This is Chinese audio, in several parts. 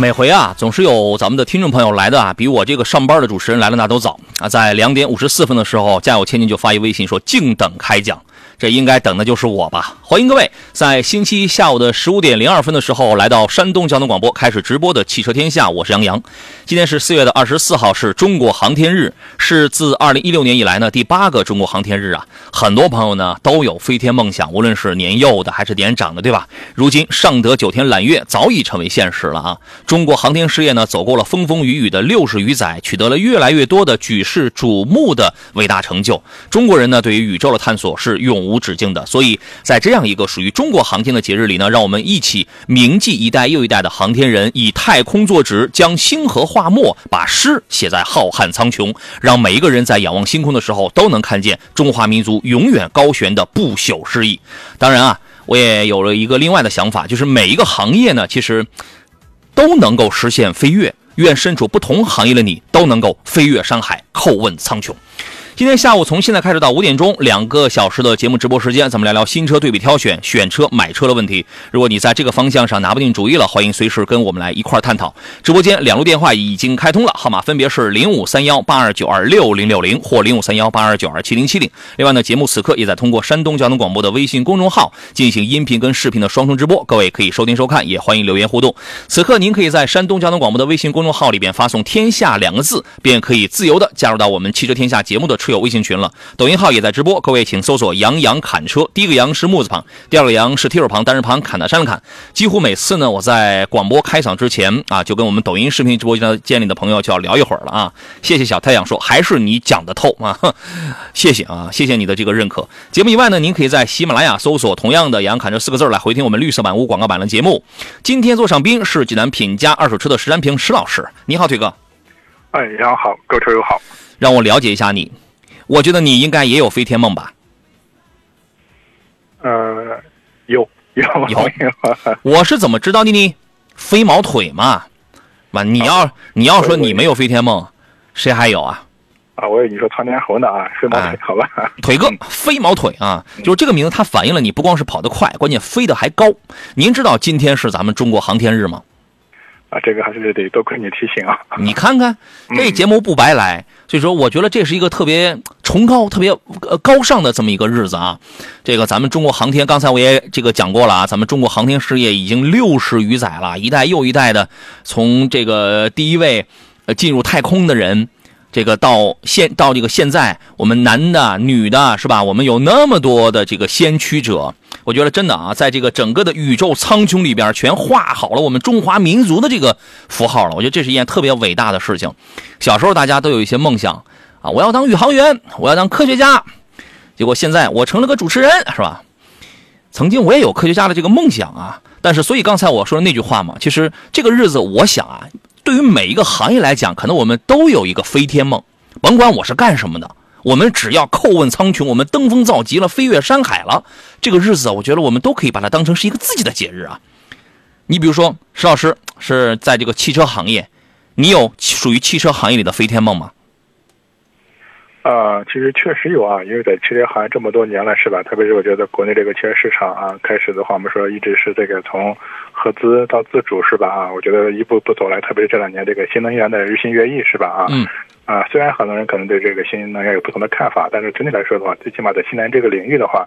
每回啊，总是有咱们的听众朋友来的啊，比我这个上班的主持人来的那都早啊。在两点五十四分的时候，家有千金就发一微信说：“静等开奖。”这应该等的就是我吧？欢迎各位在星期一下午的十五点零二分的时候来到山东交通广播开始直播的汽车天下，我是杨洋。今天是四月的二十四号，是中国航天日，是自二零一六年以来呢第八个中国航天日啊。很多朋友呢都有飞天梦想，无论是年幼的还是年长的，对吧？如今上得九天揽月早已成为现实了啊！中国航天事业呢走过了风风雨雨的六十余载，取得了越来越多的举世瞩目的伟大成就。中国人呢对于宇宙的探索是永无止境的，所以在这样一个属于中国航天的节日里呢，让我们一起铭记一代又一代的航天人，以太空作纸，将星河画墨，把诗写在浩瀚苍穹，让每一个人在仰望星空的时候都能看见中华民族永远高悬的不朽诗意。当然啊，我也有了一个另外的想法，就是每一个行业呢，其实都能够实现飞跃。愿身处不同行业的你都能够飞越山海，叩问苍穹。今天下午从现在开始到五点钟，两个小时的节目直播时间，咱们聊聊新车对比挑选、选车买车的问题。如果你在这个方向上拿不定主意了，欢迎随时跟我们来一块儿探讨。直播间两路电话已经开通了，号码分别是零五三幺八二九二六零六零或零五三幺八二九二七零七零。另外呢，节目此刻也在通过山东交通广播的微信公众号进行音频跟视频的双重直播，各位可以收听收看，也欢迎留言互动。此刻您可以在山东交通广播的微信公众号里边发送“天下”两个字，便可以自由的加入到我们汽车天下节目的车友微信群了。抖音号也在直播，各位请搜索“杨洋砍车”，第一个“杨”是木字旁，第二个“杨”是提手旁，单人旁，砍的山的砍。几乎每次呢，我在广播开场之前啊，就跟我们抖音视频直播间间里的朋友就要聊一会儿了啊。谢谢小太阳说，还是你讲的透啊，谢谢啊，谢谢你的这个认可。节目以外呢，您可以在喜马拉雅搜索同样的“杨砍车”四个字来回听我们绿色版无广告版的节目。今天坐上宾是济南品家二手车的石占平石老师，你好，腿哥。哎，杨好，各位车友好，让我了解一下你。我觉得你应该也有飞天梦吧？呃，有有有。我是怎么知道的呢？飞毛腿嘛，完你要你要说你没有飞天梦，谁还有啊？啊，我以为你说苍天猴呢啊，飞毛腿，好吧？腿哥，飞毛腿啊，就是这个名字，它反映了你不光是跑得快，关键飞得还高。您知道今天是咱们中国航天日吗？啊，这个还是得多亏你提醒啊！你看看，这节目不白来。所以说，我觉得这是一个特别 崇高、特别呃高尚的这么一个日子啊。这个咱们中国航天，刚才我也这个讲过了啊，咱们中国航天事业已经六十余载了，一代又一代的，从这个第一位呃进入太空的人。这个到现到这个现在，我们男的、女的，是吧？我们有那么多的这个先驱者，我觉得真的啊，在这个整个的宇宙苍穹里边，全画好了我们中华民族的这个符号了。我觉得这是一件特别伟大的事情。小时候大家都有一些梦想啊，我要当宇航员，我要当科学家。结果现在我成了个主持人，是吧？曾经我也有科学家的这个梦想啊，但是所以刚才我说的那句话嘛，其实这个日子，我想啊。对于每一个行业来讲，可能我们都有一个飞天梦。甭管我是干什么的，我们只要叩问苍穹，我们登峰造极了，飞越山海了，这个日子，我觉得我们都可以把它当成是一个自己的节日啊。你比如说，石老师是在这个汽车行业，你有属于汽车行业里的飞天梦吗？啊，其实确实有啊，因为在汽车行业这么多年了，是吧？特别是我觉得国内这个汽车市场啊，开始的话，我们说一直是这个从合资到自主，是吧？啊，我觉得一步步走来，特别是这两年这个新能源的日新月异，是吧？啊，嗯，啊，虽然很多人可能对这个新能源有不同的看法，但是整体来说的话，最起码在新能源这个领域的话，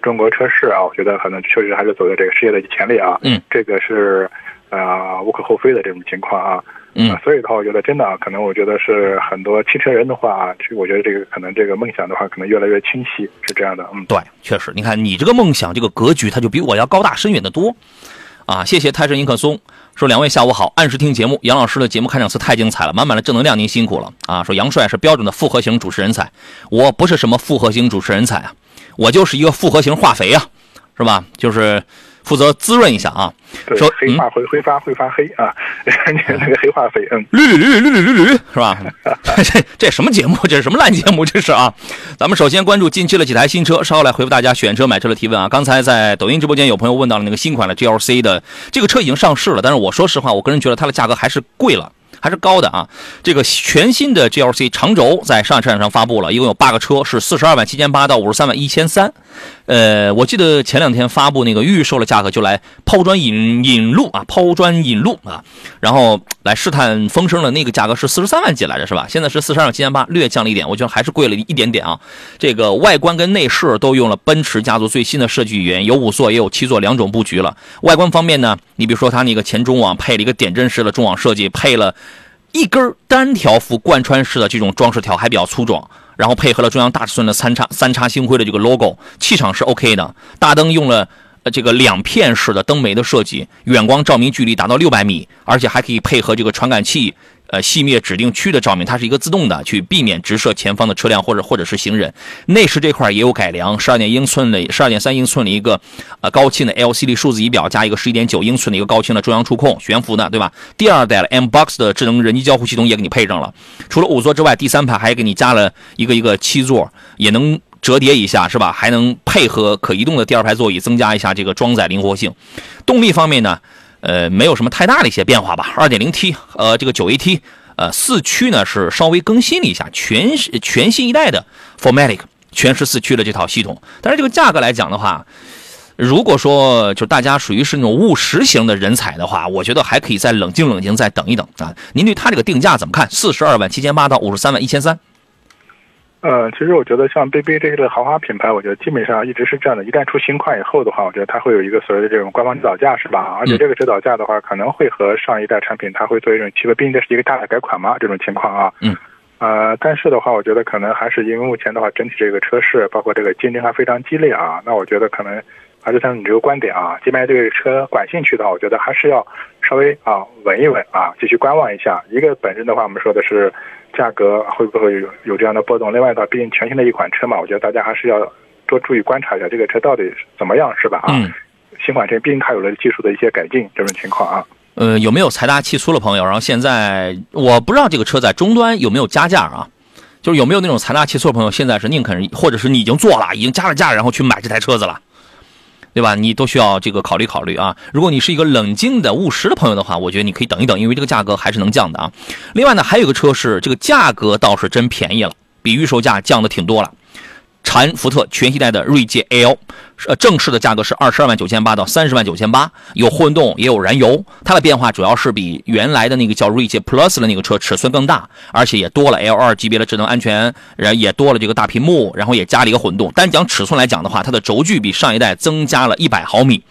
中国车市啊，我觉得可能确实还是走在这个世界的前列啊。嗯，这个是啊无可厚非的这种情况啊。嗯，所以的话，我觉得真的啊，可能我觉得是很多汽车人的话，其实我觉得这个可能这个梦想的话，可能越来越清晰，是这样的。嗯，对，确实，你看你这个梦想，这个格局，它就比我要高大深远的多，啊！谢谢泰山迎客松说两位下午好，按时听节目，杨老师的节目开场词太精彩了，满满的正能量，您辛苦了啊！说杨帅是标准的复合型主持人才，我不是什么复合型主持人才啊，我就是一个复合型化肥啊，是吧？就是。负责滋润一下啊，说黑化会挥发会发黑啊，那个黑化肥，嗯，绿绿绿绿绿绿绿是吧？这这什么节目？这是什么烂节目？这是啊！咱们首先关注近期的几台新车，稍后来回复大家选车买车的提问啊。刚才在抖音直播间有朋友问到了那个新款的 GLC 的这个车已经上市了，但是我说实话，我个人觉得它的价格还是贵了，还是高的啊。这个全新的 GLC 长轴在上海车展上发布了，一共有八个车，是四十二万七千八到五十三万一千三。呃，我记得前两天发布那个预售的价格就来抛砖引引路啊，抛砖引路啊，然后来试探风声的那个价格是四十三万几来着是吧？现在是四十二万七千八，略降了一点，我觉得还是贵了一点点啊。这个外观跟内饰都用了奔驰家族最新的设计语言，有五座也有七座两种布局了。外观方面呢，你比如说它那个前中网配了一个点阵式的中网设计，配了一根单条幅贯穿式的这种装饰条，还比较粗壮。然后配合了中央大尺寸的三叉三叉星辉的这个 logo，气场是 OK 的。大灯用了这个两片式的灯眉的设计，远光照明距离达到六百米，而且还可以配合这个传感器。呃，熄灭指定区的照明，它是一个自动的，去避免直射前方的车辆或者或者是行人。内饰这块也有改良，十二点英寸的十二点三英寸的一个呃高清的 LCD 数字仪表，加一个十一点九英寸的一个高清的中央触控，悬浮的，对吧？第二代的 M Box 的智能人机交互系统也给你配上了。除了五座之外，第三排还给你加了一个一个七座，也能折叠一下，是吧？还能配合可移动的第二排座椅，增加一下这个装载灵活性。动力方面呢？呃，没有什么太大的一些变化吧。二点零 T，呃，这个九 AT，呃，四驱呢是稍微更新了一下，全全新一代的 Formatic 全时四驱的这套系统。但是这个价格来讲的话，如果说就大家属于是那种务实型的人才的话，我觉得还可以再冷静冷静，再等一等啊。您对它这个定价怎么看？四十二万七千八到五十三万一千三。呃，其实我觉得像 BB 这类豪华品牌，我觉得基本上一直是这样的。一旦出新款以后的话，我觉得它会有一个所谓的这种官方指导价，是吧？而且这个指导价的话，可能会和上一代产品它会做一种区别，毕竟这是一个大的改款嘛，这种情况啊。嗯。呃，但是的话，我觉得可能还是因为目前的话，整体这个车市包括这个竞争还非常激烈啊。那我觉得可能还是像你这个观点啊，即便这个车感兴趣的话，我觉得还是要稍微啊稳一稳啊，继续观望一下。一个本身的话，我们说的是。价格会不会有有这样的波动？另外的话，毕竟全新的一款车嘛，我觉得大家还是要多注意观察一下这个车到底怎么样，是吧？啊，新款车毕竟它有了技术的一些改进，这种情况啊。呃，有没有财大气粗的朋友？然后现在我不知道这个车在终端有没有加价啊？就是有没有那种财大气粗的朋友，现在是宁肯或者是你已经做了，已经加了价，然后去买这台车子了？对吧？你都需要这个考虑考虑啊。如果你是一个冷静的务实的朋友的话，我觉得你可以等一等，因为这个价格还是能降的啊。另外呢，还有一个车是这个价格倒是真便宜了，比预售价降的挺多了。长安福特全系带的锐界 L，呃，正式的价格是二十二万九千八到三十万九千八，有混动也有燃油。它的变化主要是比原来的那个叫锐界 Plus 的那个车尺寸更大，而且也多了 L2 级别的智能安全，然也多了这个大屏幕，然后也加了一个混动。单讲尺寸来讲的话，它的轴距比上一代增加了一百毫米，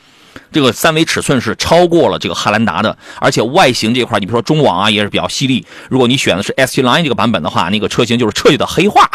这个三维尺寸是超过了这个汉兰达的。而且外形这块，你比如说中网啊也是比较犀利。如果你选的是 ST Line 这个版本的话，那个车型就是彻底的黑化。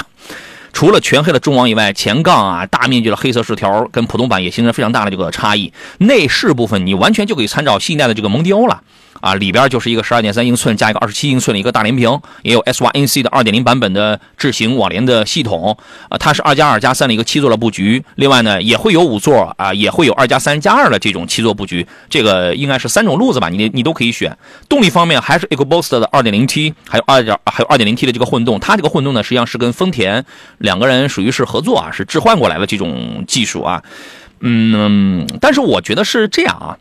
除了全黑的中网以外，前杠啊大面积的黑色饰条跟普通版也形成非常大的这个差异。内饰部分你完全就可以参照新一代的这个蒙迪欧了。啊，里边就是一个十二点三英寸加一个二十七英寸的一个大连屏，也有 S Y N C 的二点零版本的智行网联的系统。啊，它是二加二加三的一个七座的布局。另外呢，也会有五座啊，也会有二加三加二的这种七座布局。这个应该是三种路子吧，你你都可以选。动力方面还是 EcoBoost 的二点零 T，还有二点还有二点零 T 的这个混动。它这个混动呢，实际上是跟丰田两个人属于是合作啊，是置换过来的这种技术啊。嗯，但是我觉得是这样啊。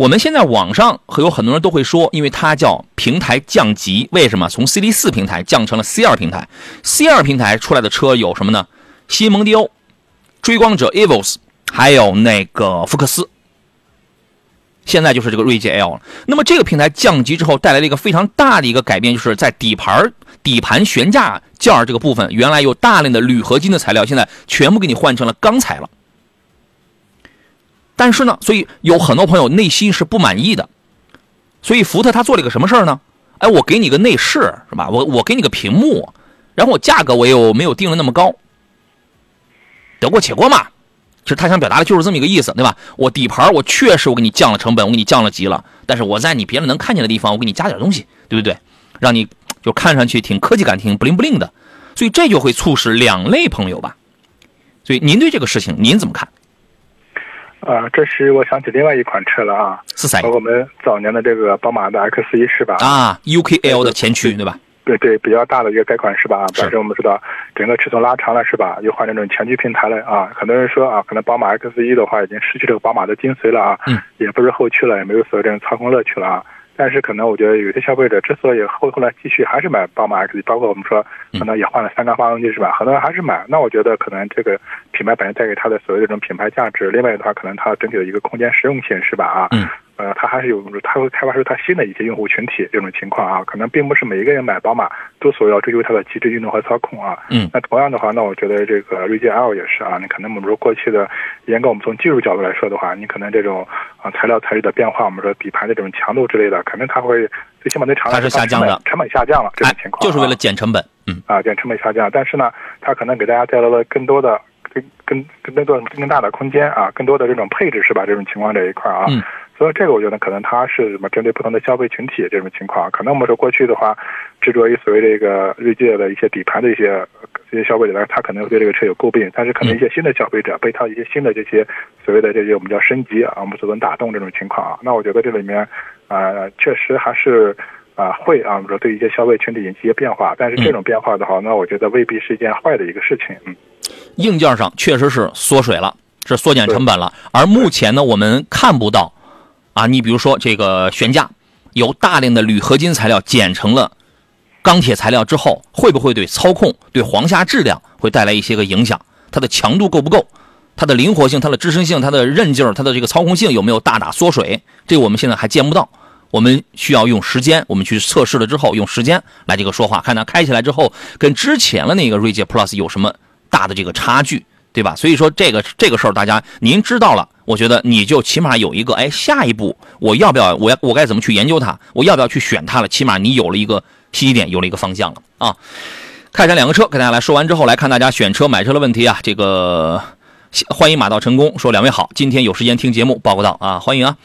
我们现在网上会有很多人都会说，因为它叫平台降级，为什么从 C D 四平台降成了 C 二平台？C 二平台出来的车有什么呢？新蒙迪欧、追光者 Evos，还有那个福克斯。现在就是这个锐界 L 了。那么这个平台降级之后，带来了一个非常大的一个改变，就是在底盘底盘悬架件这个部分，原来有大量的铝合金的材料，现在全部给你换成了钢材了。但是呢，所以有很多朋友内心是不满意的，所以福特他做了一个什么事儿呢？哎，我给你个内饰是吧？我我给你个屏幕，然后我价格我又没有定的那么高，得过且过嘛。其实他想表达的就是这么一个意思，对吧？我底盘我确实我给你降了成本，我给你降了级了，但是我在你别人能看见的地方，我给你加点东西，对不对？让你就看上去挺科技感、挺不灵不灵的，所以这就会促使两类朋友吧。所以您对这个事情您怎么看？啊，这时我想起另外一款车了啊，是谁？我们早年的这个宝马的 X 一是吧？啊，UKL 的前驱对吧？对对，比较大的一个改款是吧？但是我们知道整个尺寸拉长了是吧？又换这种前驱平台了啊。很多人说啊，可能宝马 X 一的话已经失去这个宝马的精髓了啊，嗯，也不是后驱了，也没有所谓这种操控乐趣了啊。但是可能我觉得有些消费者之所以后后来继续还是买宝马 X，包括我们说可能也换了三缸发动机是吧？很多人还是买，那我觉得可能这个品牌本身带给它的所谓的这种品牌价值，另外的话可能它整体的一个空间实用性是吧？啊，嗯。呃，它还是有，它会开发出它新的一些用户群体这种情况啊，可能并不是每一个人买宝马都所要追求它的极致运动和操控啊。嗯。那同样的话，那我觉得这个锐界 L 也是啊，你可能我们说过去的，严格我们从技术角度来说的话，你可能这种啊材料材质的变化，我们说底盘的这种强度之类的，可能它会最起码对长它是下降的，成本下降了这种情况，就是为了减成本。嗯。啊，减成本下降，但是呢，它可能给大家带来了更多的、更更更多更大的空间啊，更多的这种配置是吧？这种情况这一块啊。嗯。所以这个我觉得可能它是什么针对不同的消费群体这种情况，可能我们说过去的话，执着于所谓这个锐界的一些底盘的一些这些消费者，他可能对这个车有诟病，但是可能一些新的消费者被它一些新的这些所谓的这些我们叫升级啊，我们所能打动这种情况啊，那我觉得这里面啊确实还是啊会啊我们说对一些消费群体引起一些变化，但是这种变化的话，那我觉得未必是一件坏的一个事情。嗯，硬件上确实是缩水了，是缩减成本了，而目前呢，我们看不到。啊，你比如说这个悬架，由大量的铝合金材料剪成了钢铁材料之后，会不会对操控、对簧下质量会带来一些个影响？它的强度够不够？它的灵活性、它的支撑性、它的韧劲、它的这个操控性有没有大大缩水？这我们现在还见不到，我们需要用时间，我们去测试了之后，用时间来这个说话，看它开起来之后跟之前的那个锐界 Plus 有什么大的这个差距。对吧？所以说这个这个事儿，大家您知道了，我觉得你就起码有一个，哎，下一步我要不要，我要我该怎么去研究它？我要不要去选它了？起码你有了一个信息点，有了一个方向了啊！看一下两个车，给大家来说完之后，来看大家选车买车的问题啊。这个欢迎马到成功说两位好，今天有时间听节目报个到啊，欢迎啊。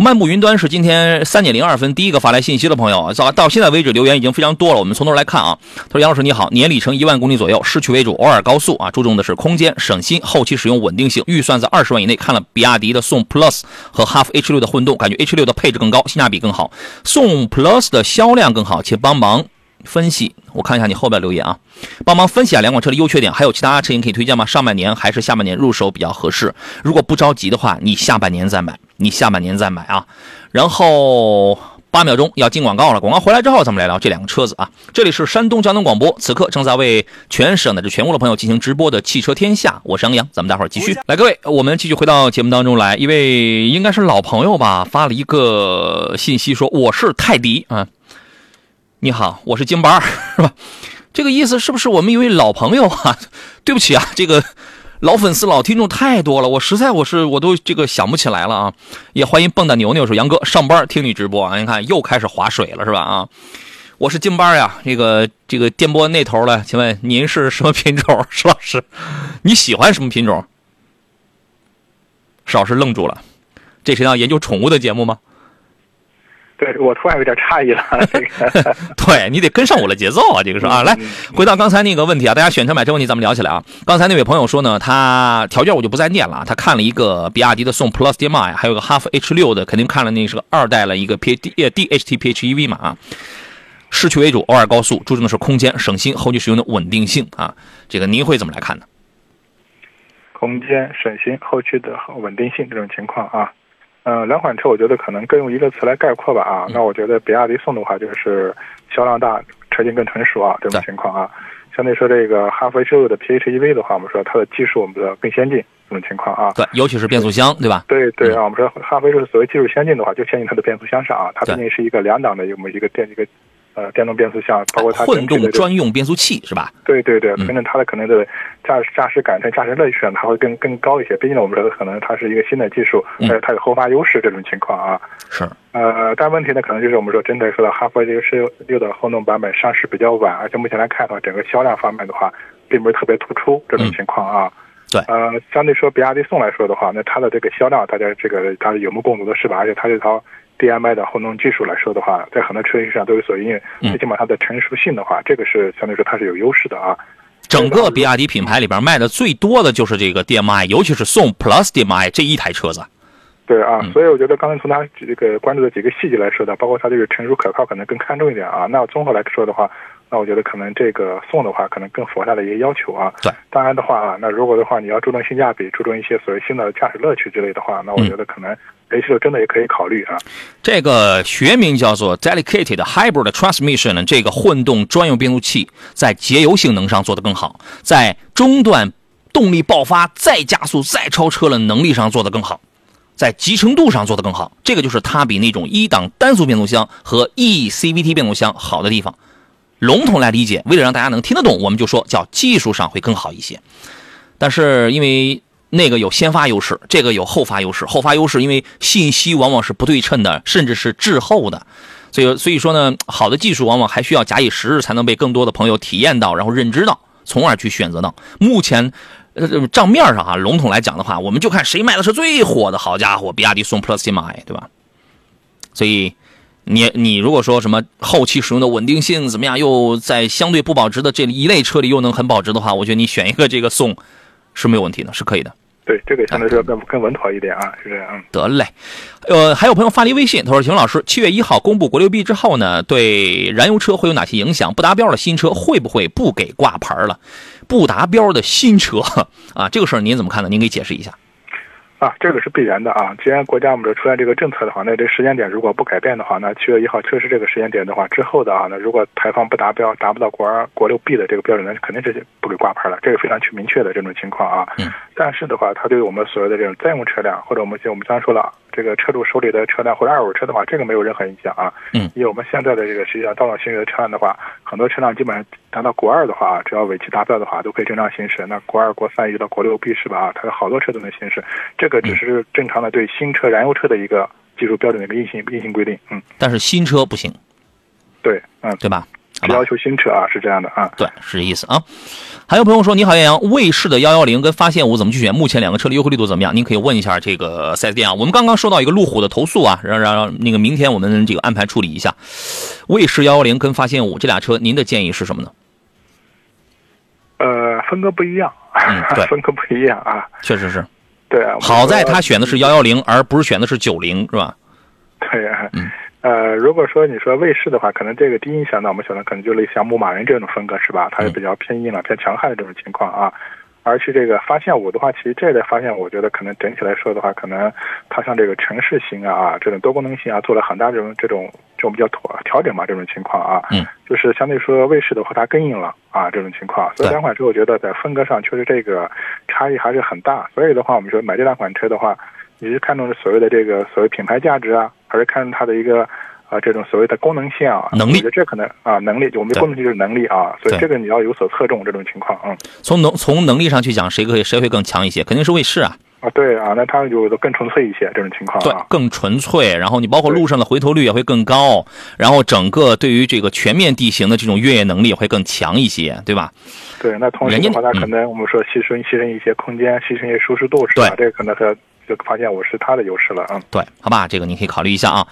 漫步云端是今天三点零二分第一个发来信息的朋友，到到现在为止留言已经非常多了。我们从头来看啊，他说：“杨老师你好，年里程一万公里左右，市区为主，偶尔高速啊，注重的是空间、省心、后期使用稳定性，预算在二十万以内。看了比亚迪的宋 Plus 和哈弗 H 六的混动，感觉 H 六的配置更高，性价比更好，宋 Plus 的销量更好，请帮忙分析。我看一下你后边留言啊，帮忙分析下两款车的优缺点，还有其他车型可以推荐吗？上半年还是下半年入手比较合适？如果不着急的话，你下半年再买。”你下半年再买啊，然后八秒钟要进广告了，广告回来之后咱们来聊这两个车子啊。这里是山东交通广播，此刻正在为全省乃至全国的朋友进行直播的汽车天下，我是杨洋，咱们待会儿继续来，各位，我们继续回到节目当中来。一位应该是老朋友吧，发了一个信息说我是泰迪啊，你好，我是京巴 是吧？这个意思是不是我们一位老朋友啊？对不起啊，这个。老粉丝、老听众太多了，我实在我是我都这个想不起来了啊！也欢迎蹦跶牛牛说杨哥上班听你直播啊，你看又开始划水了是吧？啊，我是京巴呀，这个这个电波那头的，请问您是什么品种？石老师，你喜欢什么品种？石老师愣住了，这是要研究宠物的节目吗？对我突然有点诧异了，这个，对你得跟上我的节奏啊，这个是啊，来回到刚才那个问题啊，大家选车买车问题咱们聊起来啊。刚才那位朋友说呢，他条件我就不再念了，他看了一个比亚迪的宋 Plus DM-i，还有个哈弗 H 六的，肯定看了那是个二代了一个 P D DHT PHEV 嘛啊。市区为主，偶尔高速，注重的是空间、省心、后期使用的稳定性啊。这个您会怎么来看呢？空间、省心、后期的稳定性这种情况啊。嗯，两款车我觉得可能更用一个词来概括吧啊，那我觉得比亚迪宋的话就是销量大，车型更成熟啊这种情况啊，相对说这个哈弗 H 六的 PHEV 的话，我们说它的技术我们说更先进这种情况啊，对，尤其是变速箱对吧？对对啊，我们说哈弗 H 六所谓技术先进的话，就先进它的变速箱上啊，它毕竟是一个两档的一个一个电一个。呃，电动变速箱包括它混动专用变速器是吧？对对对，反正它的可能的驾驶驾驶感受、驾驶乐趣上，它会更更高一些。毕竟我们说可能它是一个新的技术，但是，它有后发优势这种情况啊。是。呃，但问题呢，可能就是我们说针对说到哈弗 H 六的混动版本上市比较晚，而且目前来看的话，整个销量方面的话，并不是特别突出这种情况啊。对。呃，相对说比亚迪宋来说的话，那它的这个销量，大家这个它是有目共睹的是吧？而且它这套。DMI 的混动技术来说的话，在很多车型上都有所应用。最起码它的成熟性的话，这个是相对说它是有优势的啊。整个比亚迪品牌里边卖的最多的就是这个 DMI，尤其是宋 Plus DMI 这一台车子。对啊，所以我觉得刚才从它这个关注的几个细节来说的，包括它这个成熟可靠，可能更看重一点啊。那综合来说的话，那我觉得可能这个送的话，可能更符合它的一个要求啊。对，当然的话啊，那如果的话你要注重性价比，注重一些所谓新的驾驶乐趣之类的话，那我觉得可能七六真的也可以考虑啊。这个学名叫做 Delicated Hybrid Transmission，这个混动专用变速器在节油性能上做得更好，在中段动力爆发、再加速、再超车的能力上做得更好。在集成度上做得更好，这个就是它比那种一档单速变速箱和 E CVT 变速箱好的地方。笼统来理解，为了让大家能听得懂，我们就说叫技术上会更好一些。但是因为那个有先发优势，这个有后发优势。后发优势因为信息往往是不对称的，甚至是滞后的，所以所以说呢，好的技术往往还需要假以时日才能被更多的朋友体验到，然后认知到，从而去选择到。目前。呃，账面上哈，笼统来讲的话，我们就看谁卖的是最火的。好家伙，比亚迪宋 Plus 买，对吧？所以，你你如果说什么后期使用的稳定性怎么样，又在相对不保值的这一类车里又能很保值的话，我觉得你选一个这个宋是没有问题的，是可以的。对，这个相对来说更更稳妥一点啊，是这样。得嘞，呃，还有朋友发了一微信，他说：“秦老师，七月一号公布国六 B 之后呢，对燃油车会有哪些影响？不达标的新车会不会不给挂牌了？不达标的新车 啊，这个事儿您怎么看呢？您给解释一下。”啊，这个是必然的啊！既然国家我们这出现这个政策的话，那这时间点如果不改变的话，那七月一号确实这个时间点的话，之后的啊，那如果排放不达标，达不到国二国六 B 的这个标准，那肯定是不给挂牌了，这个非常去明确的这种情况啊。嗯。但是的话，它对我们所谓的这种在用车辆，或者我们我们刚才说了，这个车主手里的车辆或者二手车的话，这个没有任何影响啊。嗯。因为我们现在的这个实际上道路行驶的车辆的话，很多车辆基本上达到国二的话，只要尾气达标的话，都可以正常行驶。那国二、国三一直到国六 B 是吧？啊，它有好多车都能行驶。这个只是正常的对新车燃油车的一个技术标准的一个硬性硬性规定。嗯。但是新车不行。对，嗯，对吧？要求新车啊，是这样的啊。对，是这意思啊。还有朋友说：“你好，杨洋，卫士的幺幺零跟发现五怎么去选？目前两个车的优惠力度怎么样？您可以问一下这个四 S 店啊。我们刚刚收到一个路虎的投诉啊，让让让那个明天我们这个安排处理一下。卫士幺幺零跟发现五这俩车，您的建议是什么呢？呃，风格不一样，嗯，对，风格不一样啊，确实是。对啊，好在他选的是幺幺零，而不是选的是九零，是吧？对啊，嗯。呃，如果说你说卫士的话，可能这个第一印象呢，我们想的可能就类似像牧马人这种风格是吧？它是比较偏硬朗、偏强悍的这种情况啊。而且这个发现五的话，其实这类发现，我觉得可能整体来说的话，可能它像这个城市型啊，这种多功能性啊，做了很大这种这种这种比较妥调整嘛，这种情况啊。嗯。就是相对说卫士的话，它更硬朗啊，这种情况。所以两款车，我觉得在风格上确实这个差异还是很大。所以的话，我们说买这两款车的话，你是看重所谓的这个所谓品牌价值啊？还是看它的一个啊这种所谓的功能性啊能力，我觉得这可能啊能力，我们功能性就是能力啊，所以这个你要有所侧重这种情况嗯。从能从能力上去讲，谁可以谁会更强一些？肯定是卫士啊。啊对啊，那它就更纯粹一些这种情况。对，更纯粹。然后你包括路上的回头率也会更高，然后整个对于这个全面地形的这种越野能力也会更强一些，对吧？对，那同时的话，它可能我们说牺牲牺牲一些空间，牺牲一些舒适度，是吧？这个可能它。就发现我是他的优势了啊！对，好吧，这个你可以考虑一下啊。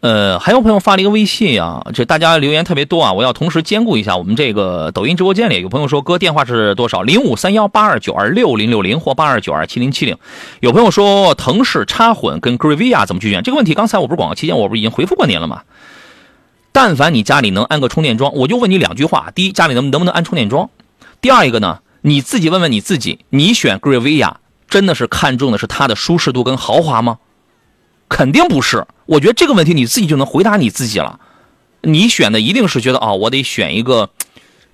呃，还有朋友发了一个微信啊，这大家留言特别多啊，我要同时兼顾一下我们这个抖音直播间里有朋友说哥电话是多少？零五三幺八二九二六零六零或八二九二七零七零。有朋友说腾势插混跟 g r a v i a 怎么去选？这个问题刚才我不是广告期间我不是已经回复过您了吗？但凡你家里能安个充电桩，我就问你两句话：第一，家里能能不能安充电桩？第二一个呢，你自己问问你自己，你选 g r a v i a 真的是看重的是它的舒适度跟豪华吗？肯定不是。我觉得这个问题你自己就能回答你自己了。你选的一定是觉得啊，我得选一个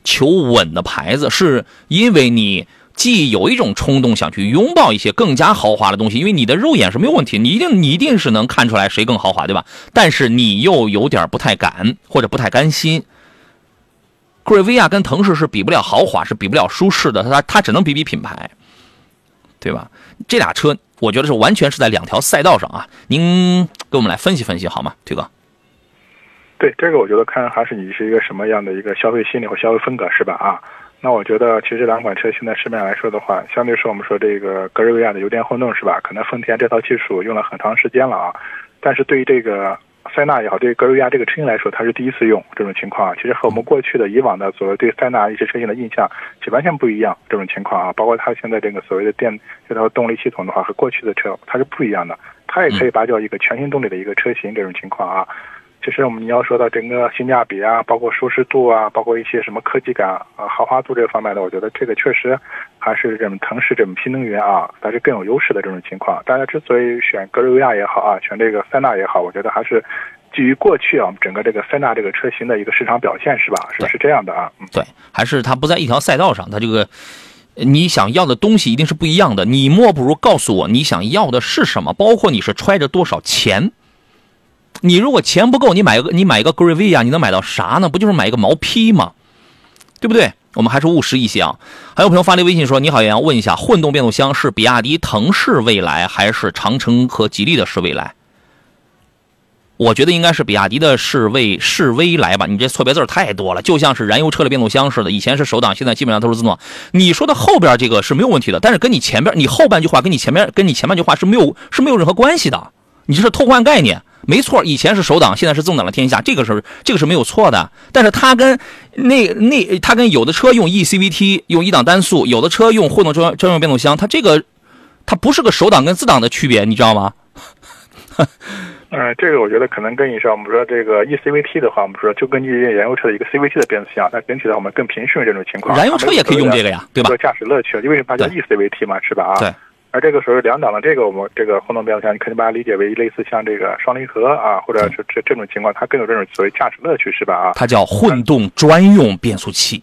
求稳的牌子，是因为你既有一种冲动想去拥抱一些更加豪华的东西，因为你的肉眼是没有问题，你一定你一定是能看出来谁更豪华，对吧？但是你又有点不太敢或者不太甘心。格瑞维亚跟腾势是比不了豪华，是比不了舒适的，它它只能比比品牌。对吧？这俩车，我觉得是完全是在两条赛道上啊。您给我们来分析分析好吗，推哥？对这个，我觉得看还是你是一个什么样的一个消费心理和消费风格，是吧？啊，那我觉得其实这两款车现在市面上来说的话，相对说我们说这个格瑞维亚的油电混动是吧？可能丰田这套技术用了很长时间了啊，但是对于这个。塞纳也好，对格瑞亚这个车型来说，它是第一次用这种情况啊。其实和我们过去的以往的所谓对塞纳一些车型的印象，是完全不一样。这种情况啊，包括它现在这个所谓的电这套动力系统的话，和过去的车它是不一样的。它也可以拔掉一个全新动力的一个车型这种情况啊。其实我们你要说到整个性价比啊，包括舒适度啊，包括一些什么科技感啊、豪华度这方面的，我觉得这个确实还是这种腾势这种新能源啊，它是更有优势的这种情况。大家之所以选格瑞亚也好啊，选这个塞纳也好，我觉得还是基于过去啊，我们整个这个塞纳这个车型的一个市场表现是吧？是是这样的啊。嗯，对，还是它不在一条赛道上，它这个你想要的东西一定是不一样的。你莫不如告诉我你想要的是什么，包括你是揣着多少钱。你如果钱不够，你买个你买一个格瑞维亚，你能买到啥呢？不就是买一个毛坯吗？对不对？我们还是务实一些啊。还有朋友发来微信说：“你好，杨，问一下，混动变速箱是比亚迪腾势未来，还是长城和吉利的是未来？”我觉得应该是比亚迪的是未是未来吧。你这错别字太多了，就像是燃油车的变速箱似的，以前是手挡，现在基本上都是自动挡。你说的后边这个是没有问题的，但是跟你前边你后半句话跟你前面跟你前半句话是没有是没有任何关系的。你这是偷换概念。没错，以前是手挡，现在是自动挡的天下，这个是这个是没有错的。但是它跟那那它跟有的车用 E CVT 用一档单速，有的车用混动专专用变速箱，它这个它不是个手挡跟自挡的区别，你知道吗？嗯，这个我觉得可能跟你说，我们说这个 E CVT 的话，我们说就根据燃油车的一个 CVT 的变速箱，那整体的话我们更平顺这种情况。燃油车也可以用这个呀，对吧？驾驶乐趣，因为它叫 E CVT 嘛，是吧？啊，对。而这个时候两档的这个我们这个混动变速箱，你可以把它理解为类似像这个双离合啊，或者是这这种情况，它更有这种所谓驾驶乐趣，是吧？啊，它叫混动专用变速器。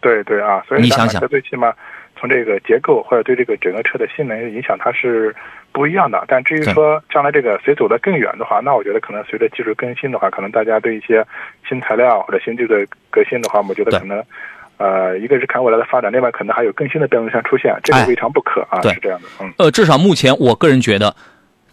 对对啊，所以你想想，最起码从这个结构或者对这个整个车的性能影响，它是不一样的。但至于说将来这个谁走得更远的话，那我觉得可能随着技术更新的话，可能大家对一些新材料或者新技术的革新的话，我觉得可能。呃，一个是看未来的发展，另外可能还有更新的变速箱出现，这个未尝不可啊，是这样的。嗯，呃，至少目前我个人觉得，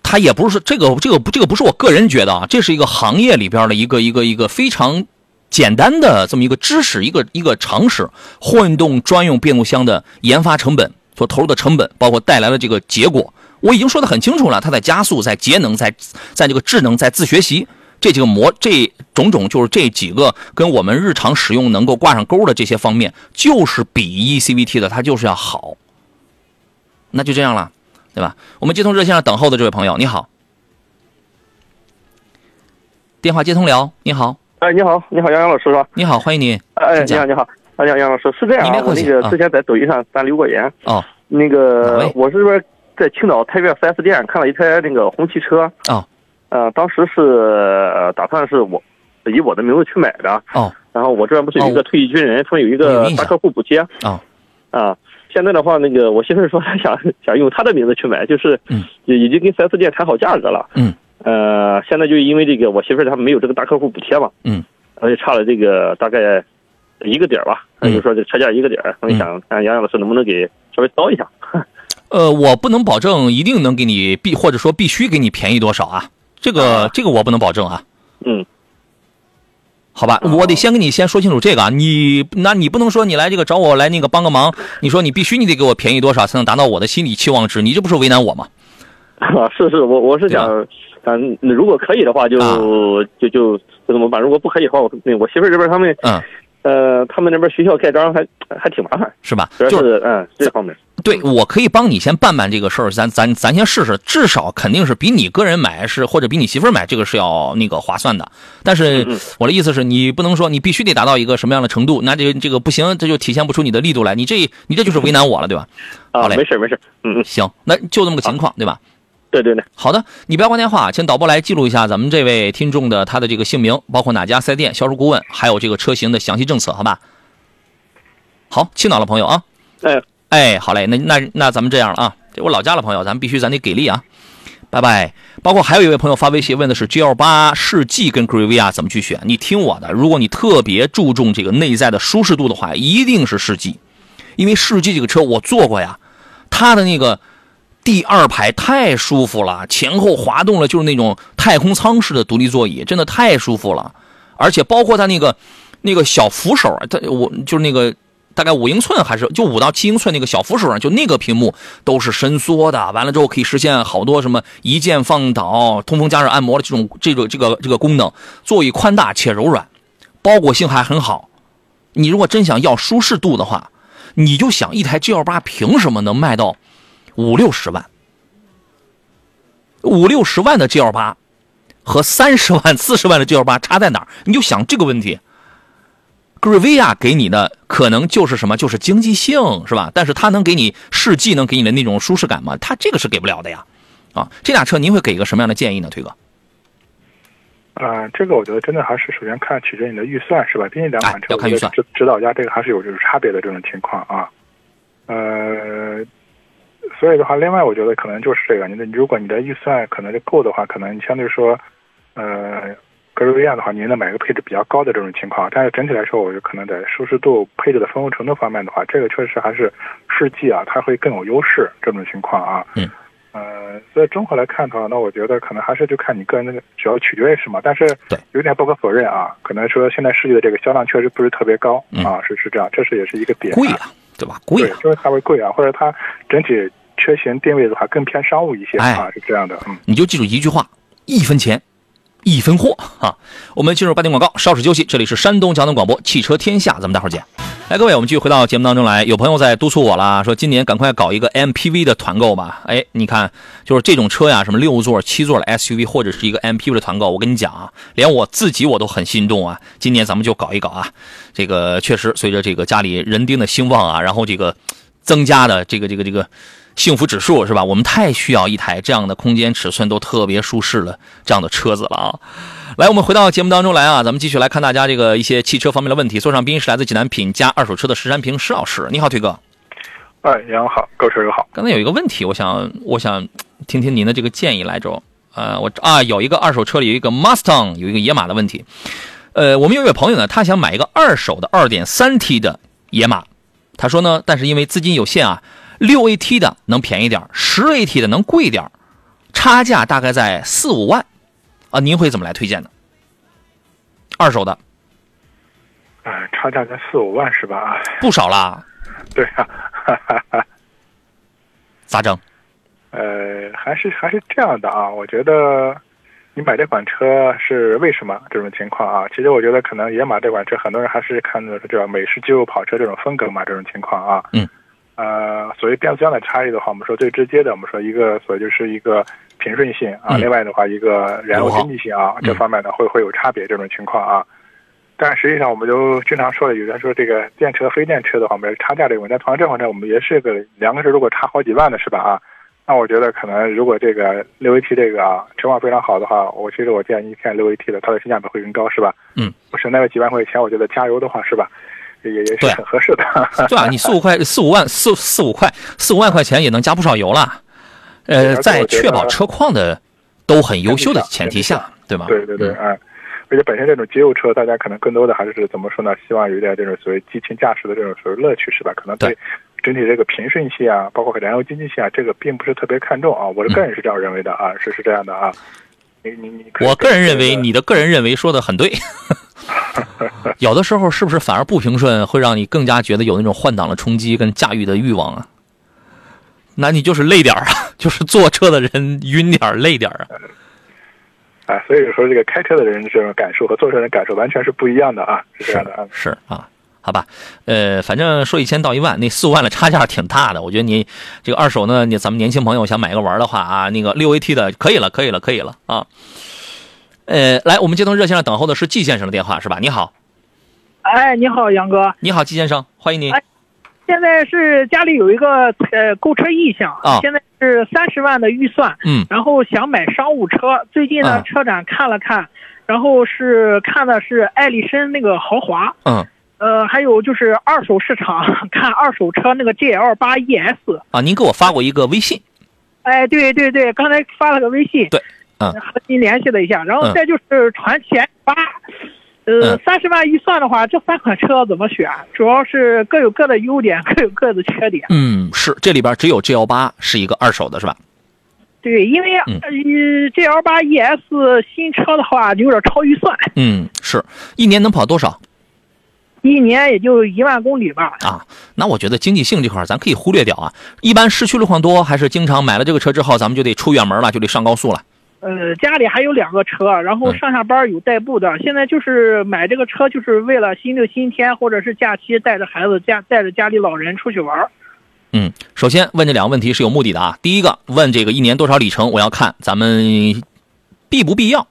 它也不是这个这个不这个不是我个人觉得啊，这是一个行业里边的一个一个一个非常简单的这么一个知识，一个一个常识。混动专用变速箱的研发成本所投入的成本，包括带来的这个结果，我已经说的很清楚了。它在加速，在节能，在在这个智能，在自学习。这几个模，这种种就是这几个跟我们日常使用能够挂上钩的这些方面，就是比 E CVT 的它就是要好。那就这样了，对吧？我们接通热线上等候的这位朋友，你好，电话接通了，你好，哎，你好，你好，杨洋老师是吧？你好，欢迎你。哎，你好，你好，哎，杨杨老师是这样啊，我那个之前在抖音上咱留过言哦，那个我是说在青岛太原 4S 店看了一台那个红旗车啊。呃，当时是打算是我以我的名字去买的哦，然后我这边不是有一个退役军人，说有一个大客户补贴啊啊，现在的话，那个我媳妇说她 想想用她的名字去买，就是嗯，已经跟 4S 店谈好价格了，嗯，呃，现在就因为这个我媳妇她没有这个大客户补贴嘛，嗯，而且差了这个大概一个点吧，那就说这车价一个点，我想看杨洋老师能不能给稍微刀一下。呃，我不能保证一定能给你必或者说必须给你便宜多少啊。这个这个我不能保证啊，嗯，好吧，我得先跟你先说清楚这个啊，你那你不能说你来这个找我来那个帮个忙，你说你必须你得给我便宜多少才能达到我的心理期望值，你这不是为难我吗？啊，是是，我我是想，嗯，如果可以的话，就就就就这么办；如果不可以的话，我我媳妇这边他们嗯。呃，他们那边学校盖章还还挺麻烦，是吧？主要是嗯这方面。对，我可以帮你先办办这个事儿，咱咱咱先试试，至少肯定是比你个人买是或者比你媳妇儿买这个是要那个划算的。但是我的意思是你不能说你必须得达到一个什么样的程度，那这这个不行，这就体现不出你的力度来。你这你这就是为难我了，对吧？啊，好嘞，没事没事，嗯嗯，行，那就这么个情况，对吧？对对对，好的，你不要挂电话，请导播来记录一下咱们这位听众的他的这个姓名，包括哪家四 S 店、销售顾问，还有这个车型的详细政策，好吧？好，青岛的朋友啊，哎哎，好嘞，那那那咱们这样了啊，这我老家的朋友，咱们必须咱得给力啊，拜拜。包括还有一位朋友发微信问的是 G L 八世纪跟 g r a v i a 怎么去选？你听我的，如果你特别注重这个内在的舒适度的话，一定是世纪，因为世纪这个车我坐过呀，它的那个第二排太舒服了，前后滑动了就是那种太空舱式的独立座椅，真的太舒服了，而且包括它那个那个小扶手，它我就是那个。大概五英寸还是就五到七英寸那个小扶手上，就那个屏幕都是伸缩的。完了之后可以实现好多什么一键放倒、通风加热按摩的这种这个这个这个功能。座椅宽大且柔软，包裹性还很好。你如果真想要舒适度的话，你就想一台 G L 八凭什么能卖到五六十万？五六十万的 G L 八和三十万、四十万的 G L 八差在哪儿？你就想这个问题。格瑞维亚给你的可能就是什么？就是经济性，是吧？但是它能给你世纪能给你的那种舒适感吗？它这个是给不了的呀。啊，这俩车您会给一个什么样的建议呢？推哥？啊，这个我觉得真的还是首先看取决你的预算，是吧？毕竟两款车，要看预算。指指导价这个还是有就是差别的这种情况啊。呃，所以的话，另外我觉得可能就是这个，你的如果你的预算可能就够的话，可能你相对说，呃。格瑞维亚的话，您能买个配置比较高的这种情况，但是整体来说，我觉得可能在舒适度、配置的丰富程度方面的话，这个确实还是世纪啊，它会更有优势这种情况啊。嗯。呃，所以综合来看的话，那我觉得可能还是就看你个人那个，主要取决于什么。但是对，有点不可否认啊，可能说现在世纪的这个销量确实不是特别高啊，是是这样，这是也是一个点。贵啊，对吧？贵，就是它会贵啊，或者它整体车型定位的话更偏商务一些啊，是这样的。嗯，你就记住一句话：一分钱。一分货啊！我们进入八点广告，稍事休息。这里是山东交通广播汽车天下，咱们待会儿见。来，各位，我们继续回到节目当中来。有朋友在督促我了，说今年赶快搞一个 MPV 的团购吧。哎，你看，就是这种车呀，什么六座、七座的 SUV 或者是一个 MPV 的团购，我跟你讲啊，连我自己我都很心动啊。今年咱们就搞一搞啊。这个确实随着这个家里人丁的兴旺啊，然后这个增加的这个这个这个。幸福指数是吧？我们太需要一台这样的空间尺寸都特别舒适的这样的车子了啊！来，我们回到节目当中来啊，咱们继续来看大家这个一些汽车方面的问题。座上宾是来自济南品家二手车的石山平石老师，你好，推哥。哎，杨好，各位车友好。刚才有一个问题，我想我想听听您的这个建议来着。呃，我啊有一个二手车里有一个 Mustang，有一个野马的问题。呃，我们有一位朋友呢，他想买一个二手的 2.3T 的野马，他说呢，但是因为资金有限啊。六 AT 的能便宜点十 AT 的能贵点差价大概在四五万，啊，您会怎么来推荐呢？二手的，哎，差价在四五万是吧？不少啦。对啊，咋整？呃，还是还是这样的啊，我觉得你买这款车是为什么这种情况啊？其实我觉得可能野马这款车，很多人还是看的是这美式肌肉跑车这种风格嘛，这种情况啊。嗯。呃，所谓变速箱的差异的话，我们说最直接的，我们说一个，所谓就是一个平顺性啊。另外的话，一个燃油经济性啊，这方面呢会会有差别这种情况啊。但实际上，我们就经常说的，有人说这个电车、非电车的话，我们差价这个问题。同样这款车，我们也是个两个车，如果差好几万的是吧？啊，那我觉得可能如果这个六 AT 这个啊车况非常好的话，我其实我建议看六 AT 的，它的性价比会更高，是吧？嗯，我省那个几万块钱，我觉得加油的话是吧？也也是很合适的，对啊，你四五块、四五万、四四五块、四五万块钱也能加不少油了。呃，在确保车况的都很优秀的前提下，对吗？对对对，哎，而且本身这种肌肉车，大家可能更多的还是怎么说呢？希望有一点这种所谓激情驾驶的这种所谓乐趣，是吧？可能对整体这个平顺性啊，包括燃油经济性啊，这个并不是特别看重啊。我的个人是这样认为的啊，是是这样的啊。你你你，我个人认为你的个人认为说的很对。有的时候是不是反而不平顺，会让你更加觉得有那种换挡的冲击跟驾驭的欲望啊？那你就是累点啊，就是坐车的人晕点累点啊。啊，所以说这个开车的人这种感受和坐车人感受完全是不一样的啊，是这样的啊。是啊，好吧，呃，反正说一千到一万，那四五万的差价挺大的。我觉得你这个二手呢，你咱们年轻朋友想买个玩的话啊，那个六 AT 的可以了，可以了，可以了啊。呃，来，我们接通热线上等候的是季先生的电话，是吧？你好，哎，你好，杨哥，你好，季先生，欢迎您。现在是家里有一个呃购车意向啊，现在是三十万的预算，嗯，然后想买商务车。最近呢，车展看了看，然后是看的是艾力绅那个豪华，嗯，呃，还有就是二手市场看二手车那个 GL 八 ES 啊，您给我发过一个微信，哎，对对对，刚才发了个微信，对。嗯，和您联系了一下，然后再就是传奇 S 八，呃，三十万预算的话，这三款车怎么选？主要是各有各的优点，各有各的缺点。嗯，是这里边只有 G L 八是一个二手的，是吧？对，因为呃 G L 八 E S 新车的话有点超预算。嗯，是一年能跑多少？一年也就一万公里吧。啊，那我觉得经济性这块咱可以忽略掉啊。一般市区路况多，还是经常买了这个车之后，咱们就得出远门了，就得上高速了。呃，家里还有两个车，然后上下班有代步的。现在就是买这个车，就是为了星期六新天，或者是假期带着孩子家带着家里老人出去玩。嗯，首先问这两个问题是有目的的啊。第一个问这个一年多少里程，我要看咱们必不必要。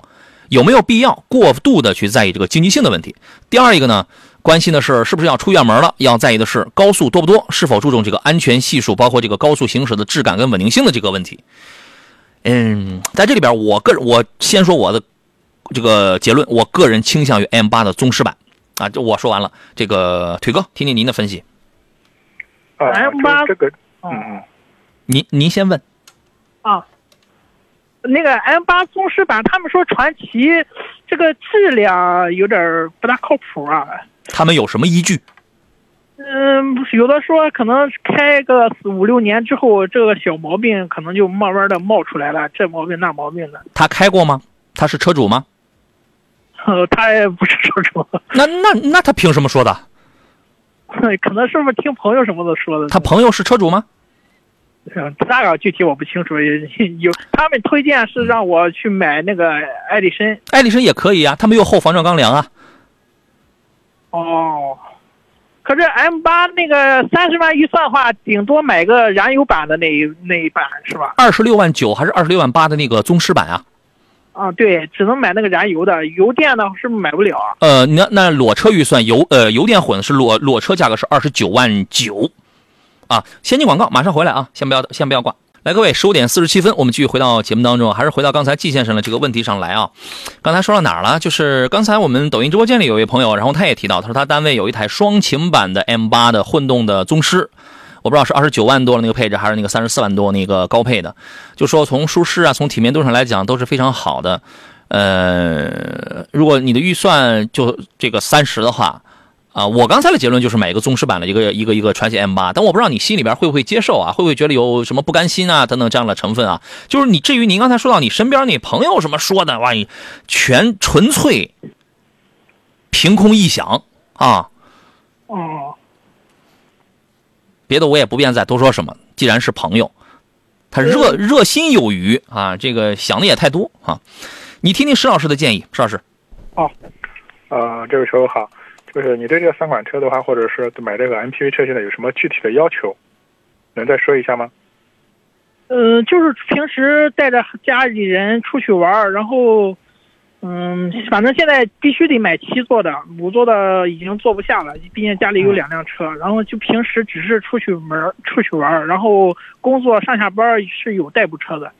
有没有必要过度的去在意这个经济性的问题？第二一个呢，关心的是是不是要出远门了？要在意的是高速多不多？是否注重这个安全系数，包括这个高速行驶的质感跟稳定性的这个问题？嗯，在这里边，我个人我先说我的这个结论，我个人倾向于 M 八的宗师版啊。这我说完了，这个腿哥，听听您的分析。啊 M8 这个，嗯嗯。您您先问。啊，那个 M 八宗师版，他们说传奇这个质量有点不大靠谱啊。他们有什么依据？嗯，有的说可能开个四五六年之后，这个小毛病可能就慢慢的冒出来了，这毛病那毛病的。他开过吗？他是车主吗？呃，他也不是车主，那那那他凭什么说的？可能是不是听朋友什么的说的？他朋友是车主吗？嗯，那个具体我不清楚，有有他们推荐是让我去买那个爱丽绅。爱丽绅也可以啊，他没有后防撞钢梁啊。哦，可是 M 八那个三十万预算的话，顶多买个燃油版的那一那一版是吧？二十六万九还是二十六万八的那个宗师版啊？啊，对，只能买那个燃油的，油电的是不是买不了啊？呃，那那裸车预算油呃油电混是裸裸车价格是二十九万九，啊，先进广告马上回来啊，先不要先不要挂。来，各位，十五点四十七分，我们继续回到节目当中，还是回到刚才季先生的这个问题上来啊。刚才说到哪儿了？就是刚才我们抖音直播间里有一位朋友，然后他也提到，他说他单位有一台双擎版的 M 八的混动的宗师，我不知道是二十九万多的那个配置，还是那个三十四万多那个高配的，就说从舒适啊，从体面度上来讲都是非常好的。呃，如果你的预算就这个三十的话。啊，我刚才的结论就是买一个宗师版的一个一个一个传祺 M 八，但我不知道你心里边会不会接受啊？会不会觉得有什么不甘心啊等等这样的成分啊？就是你至于您刚才说到你身边那朋友什么说的，哇，你全纯粹凭空臆想啊！哦，别的我也不便再多说什么，既然是朋友，他热热心有余啊，这个想的也太多啊！你听听石老师的建议，石老师。哦，呃，这位球友好。就是你对这个三款车的话，或者是买这个 MPV 车，现在有什么具体的要求？能再说一下吗？嗯，就是平时带着家里人出去玩，然后，嗯，反正现在必须得买七座的，五座的已经坐不下了，毕竟家里有两辆车。然后就平时只是出去门出去玩，然后工作上下班是有代步车的。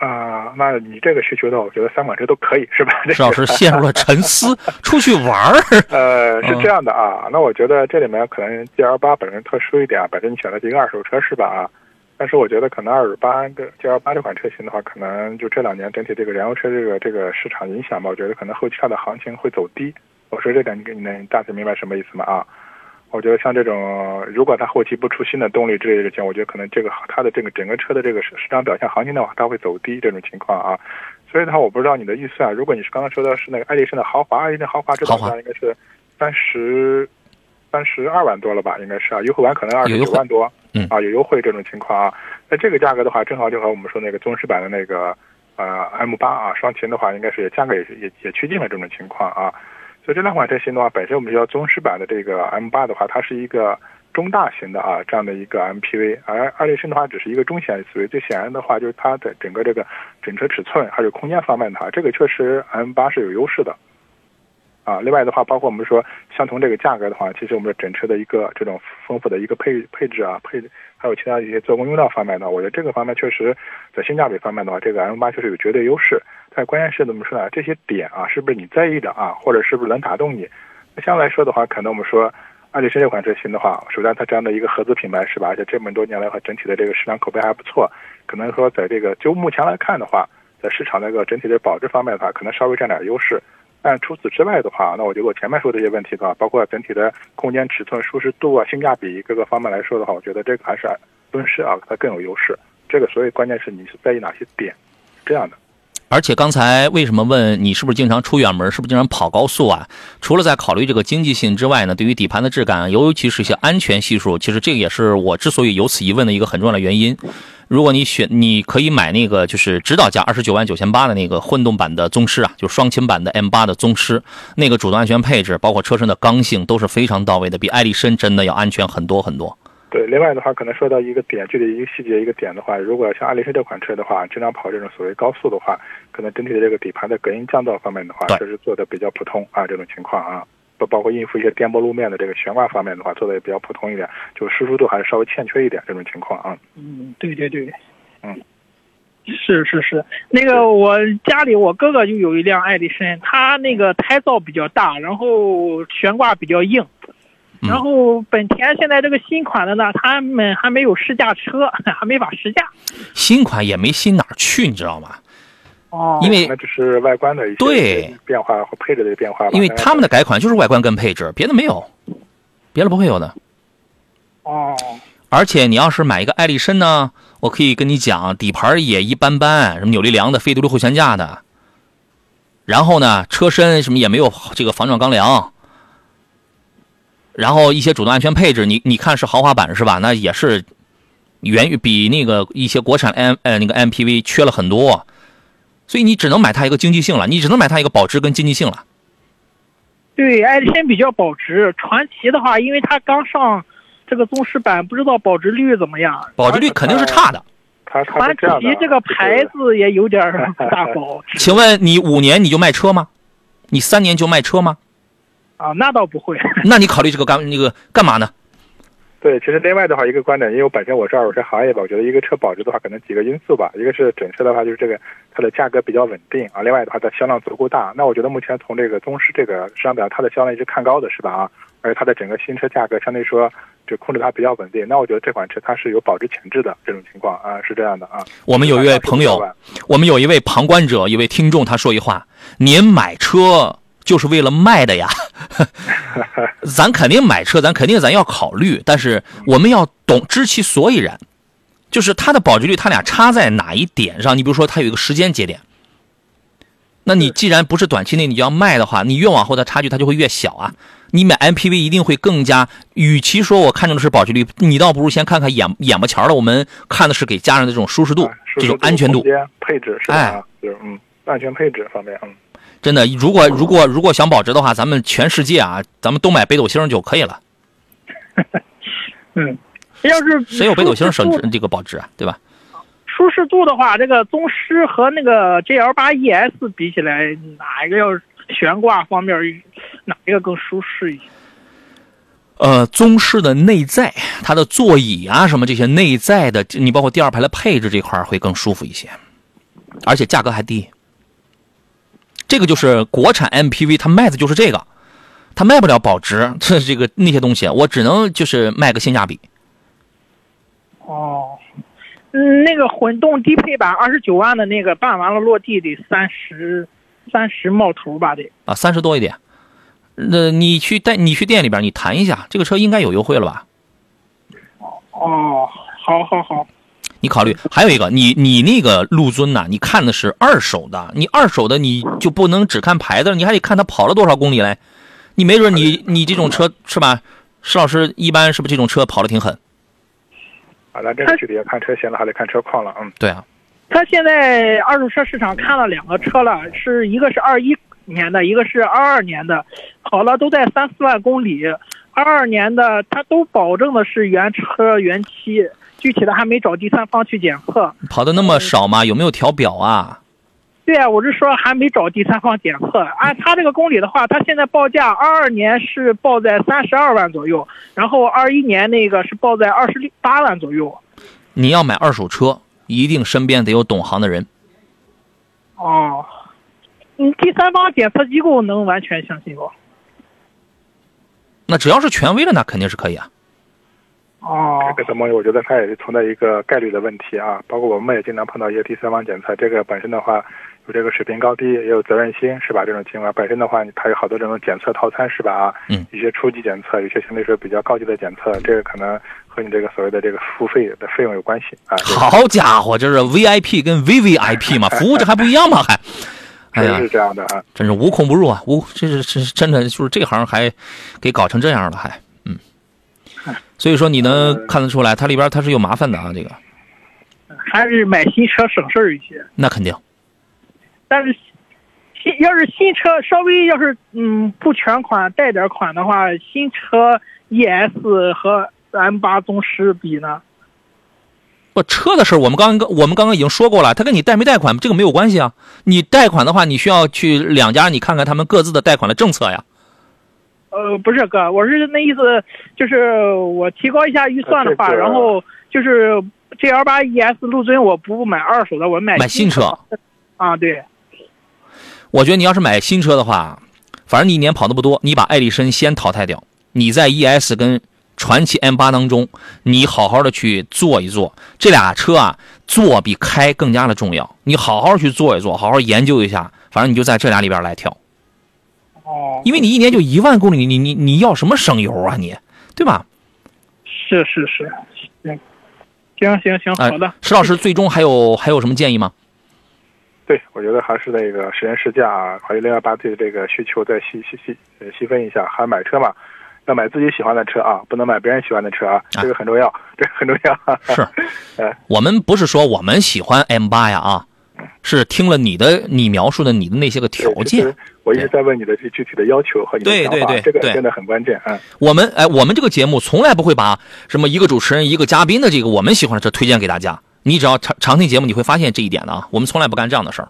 啊，那你这个需求的，我觉得三款车都可以，是吧？石老师陷入了沉思，出去玩儿。呃，是这样的啊，那我觉得这里面可能 G L 八本身特殊一点啊，本身你选的是一个二手车是吧？啊，但是我觉得可能二十八个 G L 八这款车型的话，可能就这两年整体这个燃油车这个这个市场影响吧，我觉得可能后期它的行情会走低。我说这点，你你能大致明白什么意思吗？啊？我觉得像这种，如果它后期不出新的动力之类的情况，我觉得可能这个它的这个整个车的这个市市场表现行情的话，它会走低这种情况啊。所以的话，我不知道你的预算，如果你是刚刚说的是那个爱丽绅的豪华，爱丽绅豪华这档应该是三十三十二万多了吧？应该是啊，优惠完可能二十九万多，嗯啊有优惠这种情况啊。那这个价格的话，正好就和我们说那个宗师版的那个呃 M 八啊双擎的话，应该是也价格也是也也趋近了这种情况啊。所以这两款车型的话，本身我们叫宗师版的这个 M 八的话，它是一个中大型的啊这样的一个 MPV，而爱丽绅的话只是一个中型 SUV。最显然的话，就是它的整个这个整车尺寸还有空间方面的话，这个确实 M 八是有优势的。啊，另外的话，包括我们说相同这个价格的话，其实我们的整车的一个这种丰富的一个配配置啊，配还有其他一些做工用料方面的，我觉得这个方面确实在性价比方面的话，这个 M 八确实有绝对优势。在关键是怎么说呢？这些点啊，是不是你在意的啊？或者是不是能打动你？那相对来说的话，可能我们说爱丽绅这款车型的话，首先它这样的一个合资品牌是吧？而且这么多年来的话，整体的这个市场口碑还不错。可能说在这个就目前来看的话，在市场那个整体的保值方面的话，可能稍微占点优势。但除此之外的话，那我觉得我前面说的这些问题的话，包括整体的空间尺寸、舒适度啊、性价比各个方面来说的话，我觉得这个还是奔驰啊它更有优势。这个所以关键是你是在意哪些点？这样的。而且刚才为什么问你是不是经常出远门，是不是经常跑高速啊？除了在考虑这个经济性之外呢，对于底盘的质感，尤其是一些安全系数，其实这个也是我之所以有此疑问的一个很重要的原因。如果你选，你可以买那个就是指导价二十九万九千八的那个混动版的宗师啊，就双擎版的 M 八的宗师，那个主动安全配置，包括车身的刚性都是非常到位的，比爱丽绅真的要安全很多很多对，另外的话，可能说到一个点，具体一个细节一个点的话，如果像爱丽绅这款车的话，经常跑这种所谓高速的话，可能整体的这个底盘的隔音降噪方面的话，确实做的比较普通啊，这种情况啊，包包括应付一些颠簸路面的这个悬挂方面的话，做的也比较普通一点，就舒适度还是稍微欠缺一点这种情况啊。嗯，对对对，嗯，是是是，那个我家里我哥哥就有一辆爱丽绅，他那个胎噪比较大，然后悬挂比较硬。嗯然后本田现在这个新款的呢，他们还没有试驾车，还没法试驾。新款也没新哪儿去，你知道吗？哦，因为那就是外观的一些对变化和配置的变化吧。因为他们的改款就是外观跟配置，别的没有，别的不会有的。哦，而且你要是买一个艾力绅呢，我可以跟你讲，底盘也一般般，什么扭力梁的、非独立后悬架的，然后呢，车身什么也没有这个防撞钢梁，然后一些主动安全配置，你你看是豪华版是吧？那也是远比那个一些国产 M 呃那个 MPV 缺了很多，所以你只能买它一个经济性了，你只能买它一个保值跟经济性了。对，爱丽绅比较保值，传奇的话，因为它刚上这个宗师版，不知道保值率怎么样。保值率肯定是差的。传奇这个牌子也有点大保值 请问你五年你就卖车吗？你三年就卖车吗？啊，那倒不会。那你考虑这个干那个干嘛呢？对，其实另外的话，一个观点，因为我本身我是二手车行业吧，我觉得一个车保值的话，可能几个因素吧。一个是整车的话，就是这个它的价格比较稳定啊；另外的话，它销量足够大。那我觉得目前从这个宗师这个市场表，它的销量一直看高的是吧？啊，而且它的整个新车价格相对说就控制它比较稳定。那我觉得这款车它是有保值潜质的这种情况啊，是这样的啊。我们有一位朋友，我们有一位旁观者，一位听众，他说一话：“您买车就是为了卖的呀。”咱肯定买车，咱肯定咱要考虑，但是我们要懂知其所以然，就是它的保值率，它俩差在哪一点上？你比如说，它有一个时间节点，那你既然不是短期内你就要卖的话，你越往后的差距它就会越小啊。你买 MPV 一定会更加，与其说我看中的是保值率，你倒不如先看看眼眼巴前的，我们看的是给家人的这种舒适度、这种安全度配置是吧？哎啊就是嗯，安全配置方面，嗯。真的，如果如果如果想保值的话，咱们全世界啊，咱们都买北斗星就可以了。嗯，要是谁有北斗星省这个保值啊？对吧？舒适度的话，这个宗师和那个 GL 八 ES 比起来，哪一个要是悬挂方面，哪一个更舒适一些？呃，宗师的内在，它的座椅啊什么这些内在的，你包括第二排的配置这块会更舒服一些，而且价格还低。这个就是国产 MPV，它卖的就是这个，它卖不了保值，这这个那些东西，我只能就是卖个性价比。哦，嗯，那个混动低配版二十九万的那个办完了落地得三十三十冒头吧得。啊，三十多一点。那你去带你去店里边，你谈一下，这个车应该有优惠了吧？哦，好好好，你考虑还有一个，你你那个陆尊呐，你看的是二手的，你二手的你就不能只看牌子，你还得看它跑了多少公里嘞。你没准你你这种车是吧？石老师一般是不是这种车跑的挺狠？啊，那这个具体要看车型了，还得看车况了，嗯。对啊，他现在二手车市场看了两个车了，是一个是二一年的，一个是二二年的，跑了都在三四万公里。二二年的它都保证的是原车原漆，具体的还没找第三方去检测。跑的那么少吗？有没有调表啊？对啊，我是说还没找第三方检测。按他这个公里的话，他现在报价二二年是报在三十二万左右，然后二一年那个是报在二十八万左右。你要买二手车，一定身边得有懂行的人。哦，你，第三方检测机构能完全相信不？那只要是权威的，那肯定是可以啊。哦这个怎么，我觉得它也是存在一个概率的问题啊。包括我们也经常碰到一些第三方检测，这个本身的话有这个水平高低，也有责任心，是吧？这种情况本身的话，它有好多这种检测套餐，是吧？啊，嗯，一些初级检测，有些相对说比较高级的检测，这个可能和你这个所谓的这个付费的费用有关系啊。好家伙，这是 VIP 跟 VVIP 嘛，服务这还不一样吗？还，哎呀，是这样的啊。真是无孔不入啊！无，这是这是真的，就是这行还给搞成这样了，还嗯。所以说你能看得出来，它里边它是有麻烦的啊，这个还是买新车省事儿一些。那肯定。但是新要是新车稍微要是嗯不全款带点款的话，新车 ES 和 M 八宗师比呢？不，车的事儿我们刚刚我们刚刚已经说过了，他跟你贷没贷款这个没有关系啊。你贷款的话，你需要去两家，你看看他们各自的贷款的政策呀。呃，不是哥，我是那意思，就是我提高一下预算的话，这个然后就是 G L 八 E S 陆尊我不买二手的，我买买新车。啊，对，我觉得你要是买新车的话，反正你一年跑的不多，你把艾力绅先淘汰掉，你在 ES 跟传祺 M 八当中，你好好的去坐一坐，这俩车啊，坐比开更加的重要。你好好去坐一坐，好好研究一下，反正你就在这俩里边来挑，哦，因为你一年就一万公里，你你你要什么省油啊你，对吧？是是是，行，行行行，哎好的，石老师最终还有还有什么建议吗？对，我觉得还是那个实验试驾啊，考虑零幺八对这个需求再细细细呃细分一下。还买车嘛，要买自己喜欢的车啊，不能买别人喜欢的车啊，这个很重要，这个很重要。是哎，我们不是说我们喜欢 M 八呀啊，是听了你的你描述的你的那些个条件我一直在问你的这具体的要求和你的想法，对对对对这个真的很关键。嗯，我们哎，我们这个节目从来不会把什么一个主持人、一个嘉宾的这个我们喜欢的车推荐给大家。你只要常常听节目，你会发现这一点的啊。我们从来不干这样的事儿。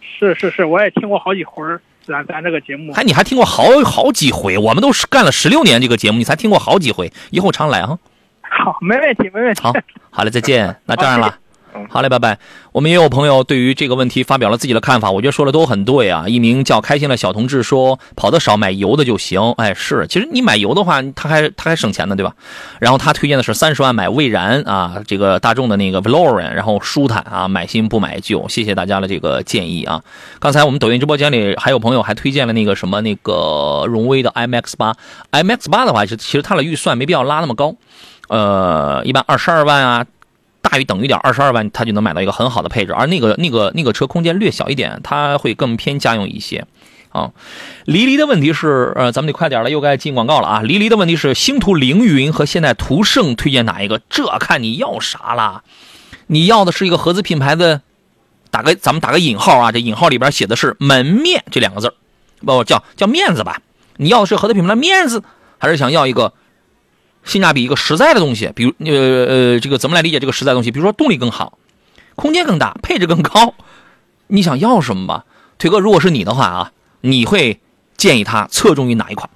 是是是，我也听过好几回咱咱这个节目。还你还听过好好几回，我们都是干了十六年这个节目，你才听过好几回。以后常来啊。好，没问题，没问题。好，好了，再见。那这样了。好嘞，拜拜。我们也有朋友对于这个问题发表了自己的看法，我觉得说的都很对啊。一名叫开心的小同志说：“跑得少，买油的就行。”哎，是，其实你买油的话，他还他还省钱呢，对吧？然后他推荐的是三十万买蔚然啊，这个大众的那个 Valoran，然后舒坦啊，买新不买旧。谢谢大家的这个建议啊。刚才我们抖音直播间里还有朋友还推荐了那个什么那个荣威的 IMX 八，IMX 八的话，其实其实它的预算没必要拉那么高，呃，一般二十二万啊。大于等于点二十二万，它就能买到一个很好的配置，而那个那个那个车空间略小一点，它会更偏家用一些。啊，离离的问题是，呃，咱们得快点了，又该进广告了啊。离离的问题是，星途凌云和现代途胜推荐哪一个？这看你要啥啦。你要的是一个合资品牌的，打个咱们打个引号啊，这引号里边写的是门面这两个字儿不叫叫面子吧？你要的是合资品牌的面子，还是想要一个？性价比一个实在的东西，比如呃呃，这个怎么来理解这个实在东西？比如说动力更好，空间更大，配置更高，你想要什么吧？腿哥，如果是你的话啊，你会建议他侧重于哪一款？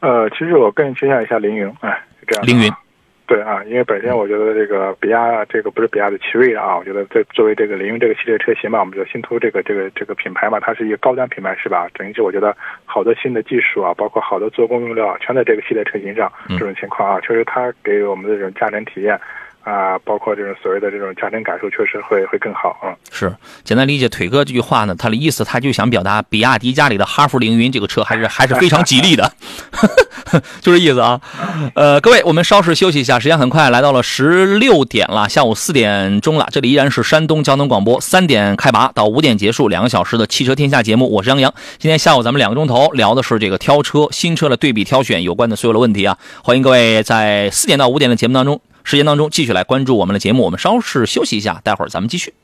呃，其实我更倾向一下凌云，哎，这样。凌云，对啊，因为本身我觉得这个比亚这个不是比亚的奇瑞啊，我觉得这作为这个凌云这个系列车型嘛，我们叫新途这个这个这个品牌嘛，它是一个高端品牌是吧？整体我觉得好多新的技术啊，包括好多做工用料，全在这个系列车型上。嗯这种情况啊，确实它给我们的这种驾乘体验啊，包括这种所谓的这种家庭感受，确实会会更好啊。是简单理解腿哥这句话呢，他的意思他就想表达比亚迪家里的哈弗凌云这个车还是还是非常吉利的，就这意思啊。呃，各位，我们稍事休息一下，时间很快来到了十六点了，下午四点钟了。这里依然是山东交通广播，三点开拔到五点结束，两个小时的汽车天下节目，我是杨洋。今天下午咱们两个钟头聊的是这个挑车、新车的对比挑选有关的所有的问题啊，欢迎各位在四点到五点的节目当中。时间当中，继续来关注我们的节目。我们稍事休息一下，待会儿咱们继续。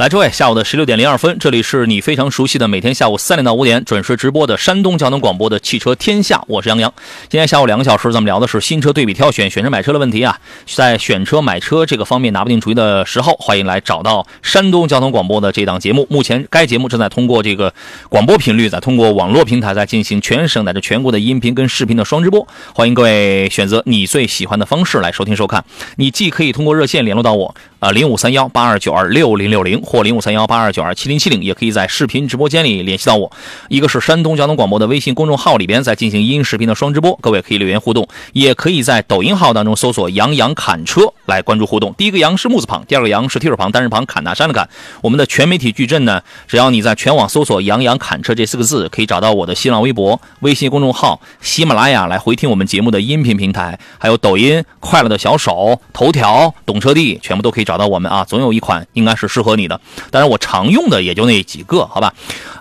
来，诸位，下午的十六点零二分，这里是你非常熟悉的每天下午三点到五点准时直播的山东交通广播的汽车天下，我是杨洋。今天下午两个小时，咱们聊的是新车对比挑选、选车买车的问题啊。在选车买车这个方面拿不定主意的时候，欢迎来找到山东交通广播的这档节目。目前该节目正在通过这个广播频率，在通过网络平台在进行全省乃至全国的音频跟视频的双直播。欢迎各位选择你最喜欢的方式来收听收看。你既可以通过热线联络到我，啊，零五三幺八二九二六零六零或零五三幺八二九二七零七零，也可以在视频直播间里联系到我。一个是山东交通广播的微信公众号里边在进行音视频的双直播，各位可以留言互动，也可以在抖音号当中搜索“杨洋侃车”来关注互动。第一个“杨”是木字旁，第二个“杨”是提手旁，单人旁，侃大山的侃。我们的全媒体矩阵呢，只要你在全网搜索“杨洋侃车”这四个字，可以找到我的新浪微博、微信公众号、喜马拉雅来回听我们节目的音频平台，还有抖音、快乐的小手、头条、懂车帝，全部都可以找到我们啊。总有一款应该是适合你的。当然，我常用的也就那几个，好吧？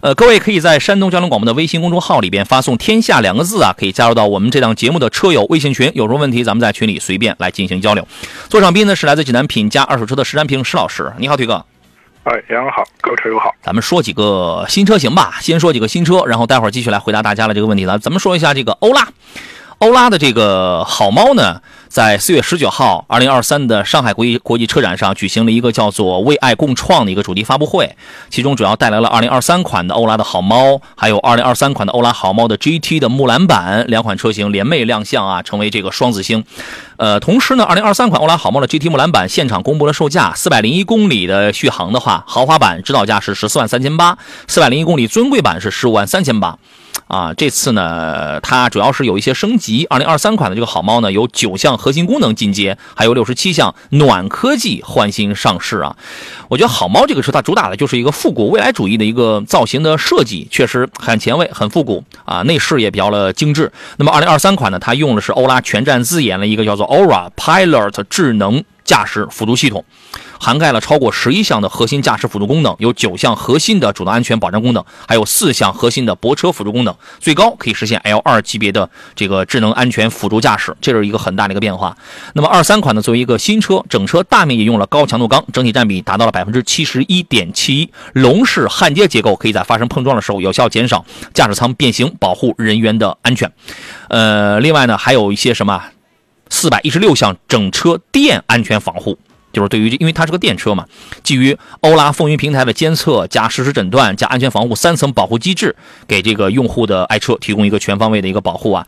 呃，各位可以在山东交通广播的微信公众号里边发送“天下”两个字啊，可以加入到我们这档节目的车友微信群。有什么问题，咱们在群里随便来进行交流。座上宾呢是来自济南品家二手车的石占平石老师，你好，腿哥。哎，杨好，各位车友好。咱们说几个新车型吧，先说几个新车，然后待会儿继续来回答大家的这个问题了。咱们说一下这个欧拉，欧拉的这个好猫呢，在四月十九号，二零二三的上海国际国际车展上举行了一个叫做“为爱共创”的一个主题发布会，其中主要带来了二零二三款的欧拉的好猫，还有二零二三款的欧拉好猫的 GT 的木兰版两款车型联袂亮相啊，成为这个双子星。呃，同时呢，二零二三款欧拉好猫的 GT 木兰版现场公布了售价，四百零一公里的续航的话，豪华版指导价是十四万三千八，四百零一公里尊贵版是十五万三千八。啊，这次呢，它主要是有一些升级。二零二三款的这个好猫呢，有九项核心功能进阶，还有六十七项暖科技换新上市啊。我觉得好猫这个车它主打的就是一个复古未来主义的一个造型的设计，确实很前卫、很复古啊。内饰也比较的精致。那么二零二三款呢，它用的是欧拉全站自研的一个叫做 Aura Pilot 智能驾驶辅助系统。涵盖了超过十一项的核心驾驶辅助功能，有九项核心的主动安全保障功能，还有四项核心的泊车辅助功能，最高可以实现 L 二级别的这个智能安全辅助驾驶，这是一个很大的一个变化。那么二三款呢，作为一个新车，整车大面积用了高强度钢，整体占比达到了百分之七十一点七一，笼式焊接结构可以在发生碰撞的时候有效减少驾驶舱变形，保护人员的安全。呃，另外呢，还有一些什么四百一十六项整车电安全防护。就是对于，因为它是个电车嘛，基于欧拉风云平台的监测加实时诊断加安全防护三层保护机制，给这个用户的爱车提供一个全方位的一个保护啊。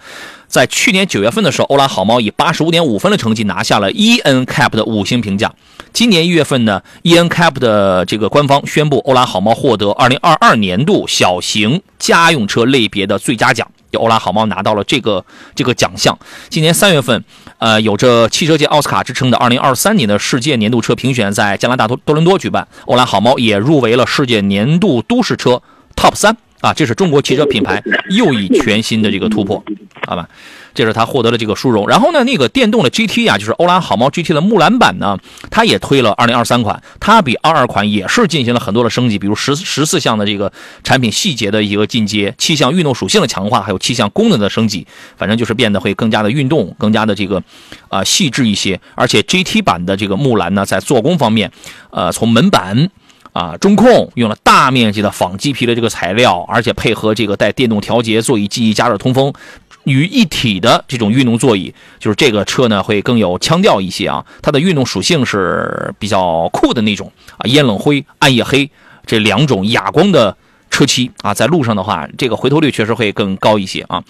在去年九月份的时候，欧拉好猫以八十五点五分的成绩拿下了 E N CAP 的五星评价。今年一月份呢，E N CAP 的这个官方宣布，欧拉好猫获得二零二二年度小型家用车类别的最佳奖。就欧拉好猫拿到了这个这个奖项。今年三月份，呃，有着汽车界奥斯卡之称的2023年的世界年度车评选在加拿大多多伦多举办，欧蓝好猫也入围了世界年度都市车 TOP 三。啊，这是中国汽车品牌又一全新的这个突破，好吧？这是他获得了这个殊荣。然后呢，那个电动的 GT 啊，就是欧拉好猫 GT 的木兰版呢，它也推了2023款，它比22款也是进行了很多的升级，比如十十四项的这个产品细节的一个进阶，七项运动属性的强化，还有七项功能的升级，反正就是变得会更加的运动，更加的这个啊细致一些。而且 GT 版的这个木兰呢，在做工方面，呃，从门板啊中控用了大面积的仿麂皮的这个材料，而且配合这个带电动调节、座椅记忆、加热、通风。于一体的这种运动座椅，就是这个车呢会更有腔调一些啊。它的运动属性是比较酷的那种啊，烟冷灰、暗夜黑这两种哑光的车漆啊，在路上的话，这个回头率确实会更高一些啊。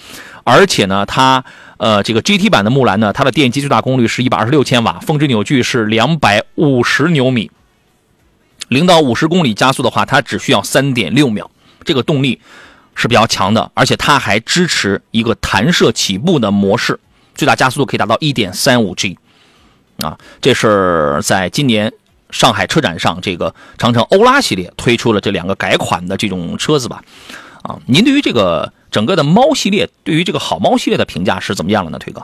而且呢，它呃这个 GT 版的木兰呢，它的电机最大功率是一百二十六千瓦，峰值扭矩是两百五十牛米，零到五十公里加速的话，它只需要三点六秒，这个动力。是比较强的，而且它还支持一个弹射起步的模式，最大加速度可以达到一点三五 G，啊，这是在今年上海车展上，这个长城欧拉系列推出了这两个改款的这种车子吧，啊，您对于这个整个的猫系列，对于这个好猫系列的评价是怎么样的呢？推哥？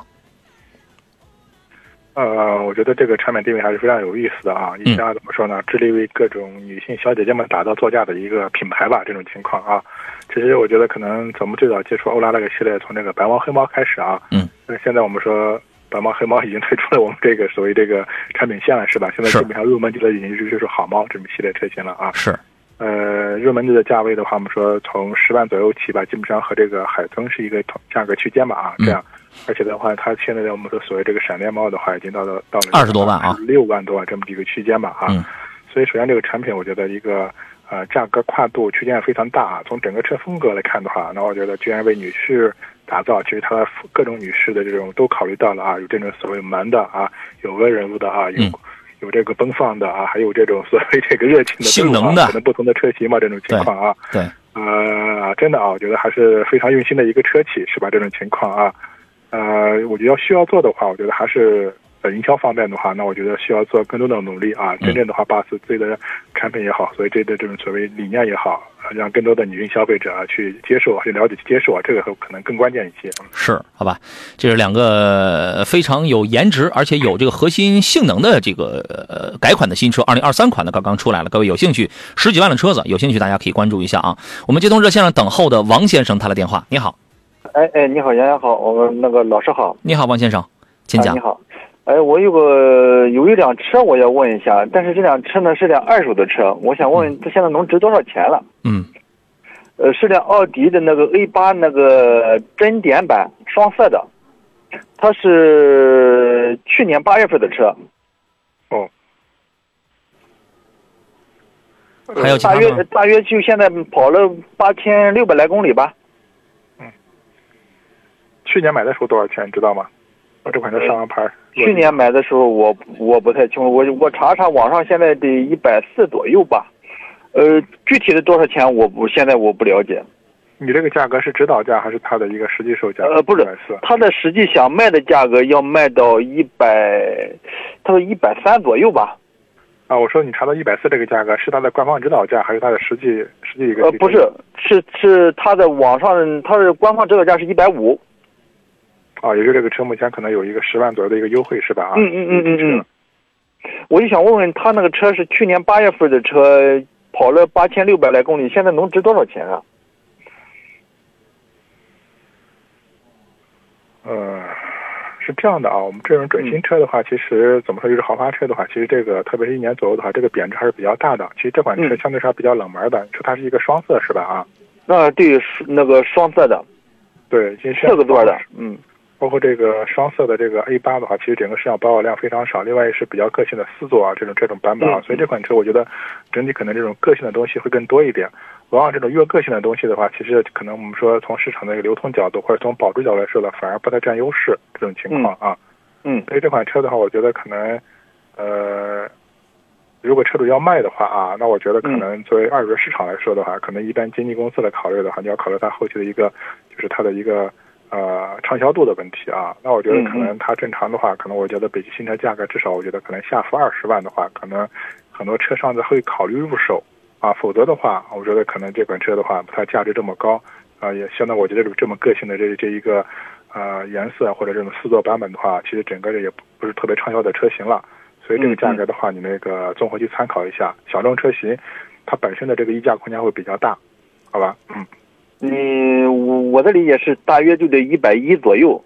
呃，我觉得这个产品定位还是非常有意思的啊，一家怎么说呢？致力为各种女性小姐姐们打造座驾的一个品牌吧，这种情况啊。其实我觉得可能咱们最早接触欧拉那个系列，从这个白猫黑猫开始啊。嗯。那现在我们说白猫黑猫已经推出了我们这个所谓这个产品线了，是吧？现在基本上入门级的已经就是好猫这种系列车型了啊。是。呃，入门级的价位的话，我们说从十万左右起吧，基本上和这个海豚是一个同价格区间吧啊，这样。而且的话，它现在我们说所谓这个闪电猫的话，已经到了到了二十多万啊，六万多万这么一个区间吧啊。嗯。所以首先这个产品，我觉得一个呃价格跨度区间非常大啊。从整个车风格来看的话，那我觉得居然为女士打造，其实它各种女士的这种都考虑到了啊，有这种所谓门的啊，有个人物的啊，有有这个奔放的啊，还有这种所谓这个热情的性能的，可能不同的车型嘛，这种情况啊。对。呃，真的啊，我觉得还是非常用心的一个车企，是吧？这种情况啊。呃，我觉得要需要做的话，我觉得还是在营销方面的话，那我觉得需要做更多的努力啊。真正的话，把自己的产品也好，所以这的这种所谓理念也好，让更多的女性消费者啊去接受、去了解、去接受啊，这个可能更关键一些。是，好吧，这是两个非常有颜值而且有这个核心性能的这个呃改款的新车，二零二三款的刚刚出来了。各位有兴趣，十几万的车子，有兴趣大家可以关注一下啊。我们接通热线上等候的王先生他的电话，你好。哎哎，你好，杨洋好，我们那个老师好，你好，王先生，请讲。你好，哎，我有个有一辆车，我要问一下，但是这辆车呢是辆二手的车，我想问问它现在能值多少钱了？嗯，呃，是辆奥迪的那个 A 八那个臻点版双色的，它是去年八月份的车，哦还有大约？大约就现在跑了八千六百来公里吧。去年买的时候多少钱，你知道吗？我这款车上完牌，去年买的时候我我不太清楚，我我查查网上现在得一百四左右吧，呃，具体的多少钱我不现在我不了解。你这个价格是指导价还是它的一个实际售价？呃，不是140，它的实际想卖的价格要卖到一百，他说一百三左右吧。啊，我说你查到一百四这个价格是它的官方指导价还是它的实际实际一个？呃，不是，是是它的网上，它的官方指导价是一百五。啊，也就这个车目前可能有一个十万左右的一个优惠是吧？啊，嗯嗯嗯嗯嗯。我就想问问他那个车是去年八月份的车，跑了八千六百来公里，现在能值多少钱啊？呃，是这样的啊，我们这种准新车的话，其实怎么说就是豪华车的话，其实这个特别是一年左右的话，这个贬值还是比较大的。其实这款车嗯相对上比较冷门的，你说它是一个双色是吧？啊，那，对，是那个双色的，对，其实四个座的，嗯包括这个双色的这个 A 八的话，其实整个市场保有量非常少。另外也是比较个性的四座啊，这种这种版本啊，嗯所以这款车我觉得整体可能这种个性的东西会更多一点。往往这种越个性的东西的话，其实可能我们说从市场的一个流通角度或者从保值角度来说呢，反而不太占优势这种情况啊。嗯所以这款车的话，我觉得可能，呃，如果车主要卖的话啊，那我觉得可能作为二手车市场来说的话，可能一般经纪公司来考虑的话，你要考虑它后期的一个，就是它的一个呃畅销度的问题啊。那我觉得可能它正常的话，可能我觉得北极新车价格至少我觉得可能下浮二十万的话，可能很多车商才会考虑入手啊，否则的话，我觉得可能这款车的话，它价值这么高啊，也相当我觉得这么个性的这这一个。呃，颜色或者这种四座版本的话，其实整个这也不是特别畅销的车型了，所以这个价格的话，你那个综合去参考一下。小众车型，它本身的这个溢价空间会比较大，好吧？嗯，嗯，我我的理解是大约就得一百一左右。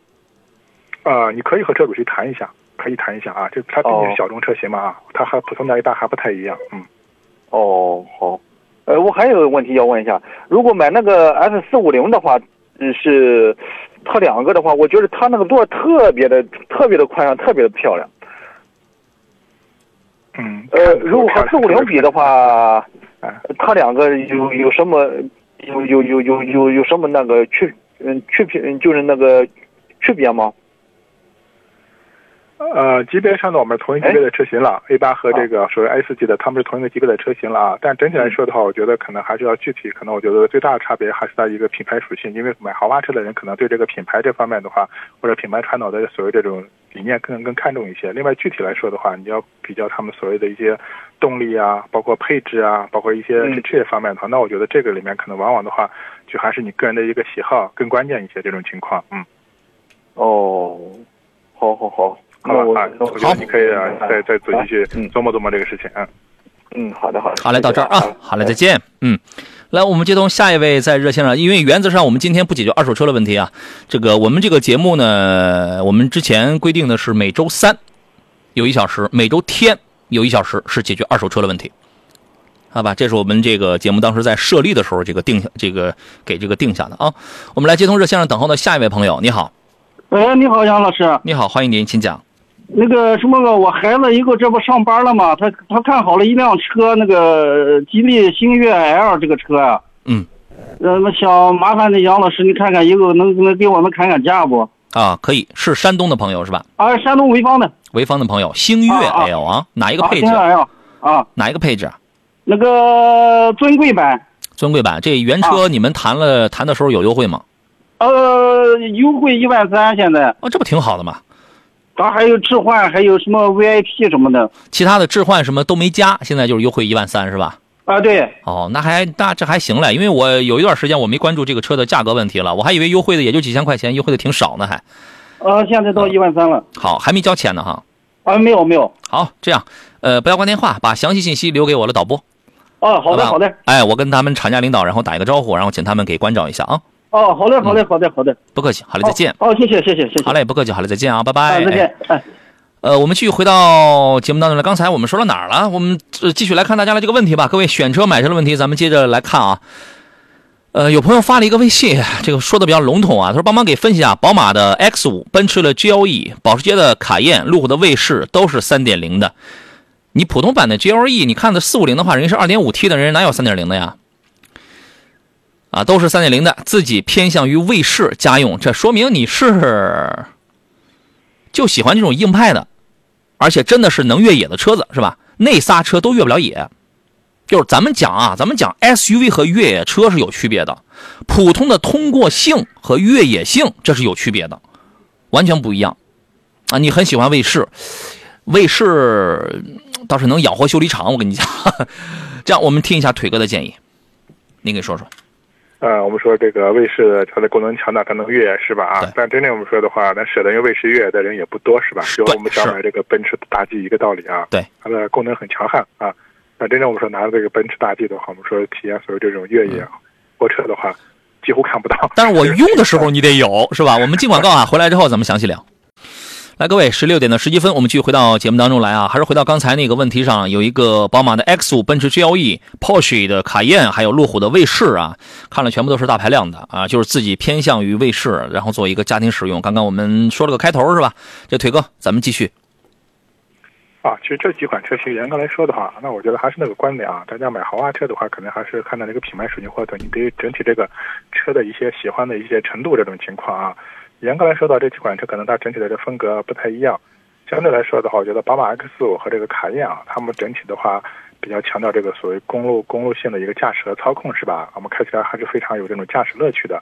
呃，你可以和车主去谈一下，可以谈一下啊，就它毕竟是小众车型嘛啊，它和普通的 A 八还不太一样，嗯。哦，好。呃，我还有个问题要问一下，如果买那个 S 四五零的话，嗯，是它两个的话，我觉得它那个座特别的、特别的宽敞，特别的漂亮。嗯，呃，如果和四五零比的话，哎它两个有有什么有有有有有有什么那个区嗯区别就是那个区别吗？呃，级别上呢，我们是同一级别的车型了，A 八和这个所谓 A 四级的，他们是同一个级别的车型了啊。但整体来说的话，我觉得可能还是要具体，可能我觉得最大的差别还是在一个品牌属性，因为买豪华车的人可能对这个品牌这方面的话，或者品牌传导的所谓这种理念更更看重一些。另外具体来说的话，你要比较他们所谓的一些动力啊，包括配置啊，包括一些这这些方面的话，那我觉得这个里面可能往往的话，就还是你个人的一个喜好更关键一些这种情况，嗯。哦，好好好，那我啊，我觉得你可以啊再再仔细去嗯琢磨琢磨这个事情，嗯。嗯，好的好的，好嘞，到这儿啊好嘞，再见。嗯，来，我们接通下一位在热线上，因为原则上我们今天不解决二手车的问题啊。这个我们这个节目呢，我们之前规定的是每周三有一小时，每周天有一小时是解决二手车的问题。好吧，这是我们这个节目当时在设立的时候这个定下这个给这个定下的啊。我们来接通热线上等候的下一位朋友，你好，喂，你好，杨老师。你好，欢迎您，请讲。那个什么个，我孩子一个这不上班了吗？他他看好了一辆车，那个吉利星越 L 这个车啊。嗯。呃，那想麻烦那杨老师，你看看一个能能给我们砍砍价不？啊，可以，是山东的朋友是吧？啊，山东潍坊的。潍坊的朋友，星越 L 啊，哪一个啊，配置星越？L 啊，哪一个配置啊？那个尊贵版，尊贵版这原车你们谈了谈的时候有优惠吗？呃，优惠一万三，现在。哦，这不挺好的吗？它还有置换，还有什么 VIP 什么的。其他的置换什么都没加，现在就是优惠一万三是吧？啊，对。哦，那还那这还行嘞，因为我有一段时间我没关注这个车的价格问题了，我还以为优惠的也就几千块钱，优惠的挺少呢还。呃，现在到一万三了。好，还没交钱呢哈。啊，没有没有。好，这样，呃，不要挂电话，把详细信息留给我的导播。哦，好的吧好的。哎，我跟他们厂家领导然后打一个招呼，然后请他们给关照一下啊。哦，好嘞好嘞好嘞好嘞。不客气，好嘞，再见。哦，谢谢谢谢谢谢。好嘞，不客气，好嘞，再见啊，拜拜。啊，再见。哎。呃，我们继续回到节目当中来。刚才我们说到哪儿了？我们呃继续来看大家的这个问题吧。各位选车买车的问题，咱们接着来看啊。呃，有朋友发了一个微信，这个说的比较笼统啊。他说帮忙给分析下，宝马的 X 五、奔驰的 GLE、保时捷的卡宴、路虎的卫士都是三点零的。你普通版的 GLE，你看的四五零的话，人家是二点五 T 的，人家哪有三点零的呀？啊，都是三点零的，自己偏向于卫士家用，这说明你是就喜欢这种硬派的，而且真的是能越野的车子，是吧？那仨车都越不了野。就是咱们讲啊，咱们讲 SUV 和越野车是有区别的，普通的通过性和越野性这是有区别的，完全不一样啊！你很喜欢卫士，卫士倒是能养活修理厂，我跟你讲。这样，我们听一下腿哥的建议，您给说说。呃，我们说这个卫士它的功能强大，它能越野是吧？啊，但真正我们说的话，那舍得用卫士越野的人也不多是吧？就我们想买这个奔驰大 G 一个道理啊。对，它的功能很强悍啊。那真正我们说拿着这个奔驰大 G 的话，我们说体验所有这种越野货车的话，几乎看不到。但是我用的时候你得有，是吧？我们进广告啊，回来之后咱们详细聊。来，各位，十六点的十七分，我们继续回到节目当中来啊，还是回到刚才那个问题上，有一个宝马的 X 五、奔驰 GLE、Porsche 的卡宴，还有路虎的卫士啊，看了全部都是大排量的啊，就是自己偏向于卫士，然后做一个家庭使用。刚刚我们说了个开头是吧？这腿哥，咱们继续。啊，其实这几款车型严格来说的话，那我觉得还是那个观点啊，大家买豪华车的话，可能还是看到那个品牌属性或者你对于整体这个车的一些喜欢的一些程度这种情况啊。严格来说的这几款车可能它整体的这风格不太一样。相对来说的话，我觉得宝马 X5 和这个卡宴啊，它们整体的话比较强调这个所谓公路公路性的一个驾驶和操控，是吧？我们开起来还是非常有这种驾驶乐趣的。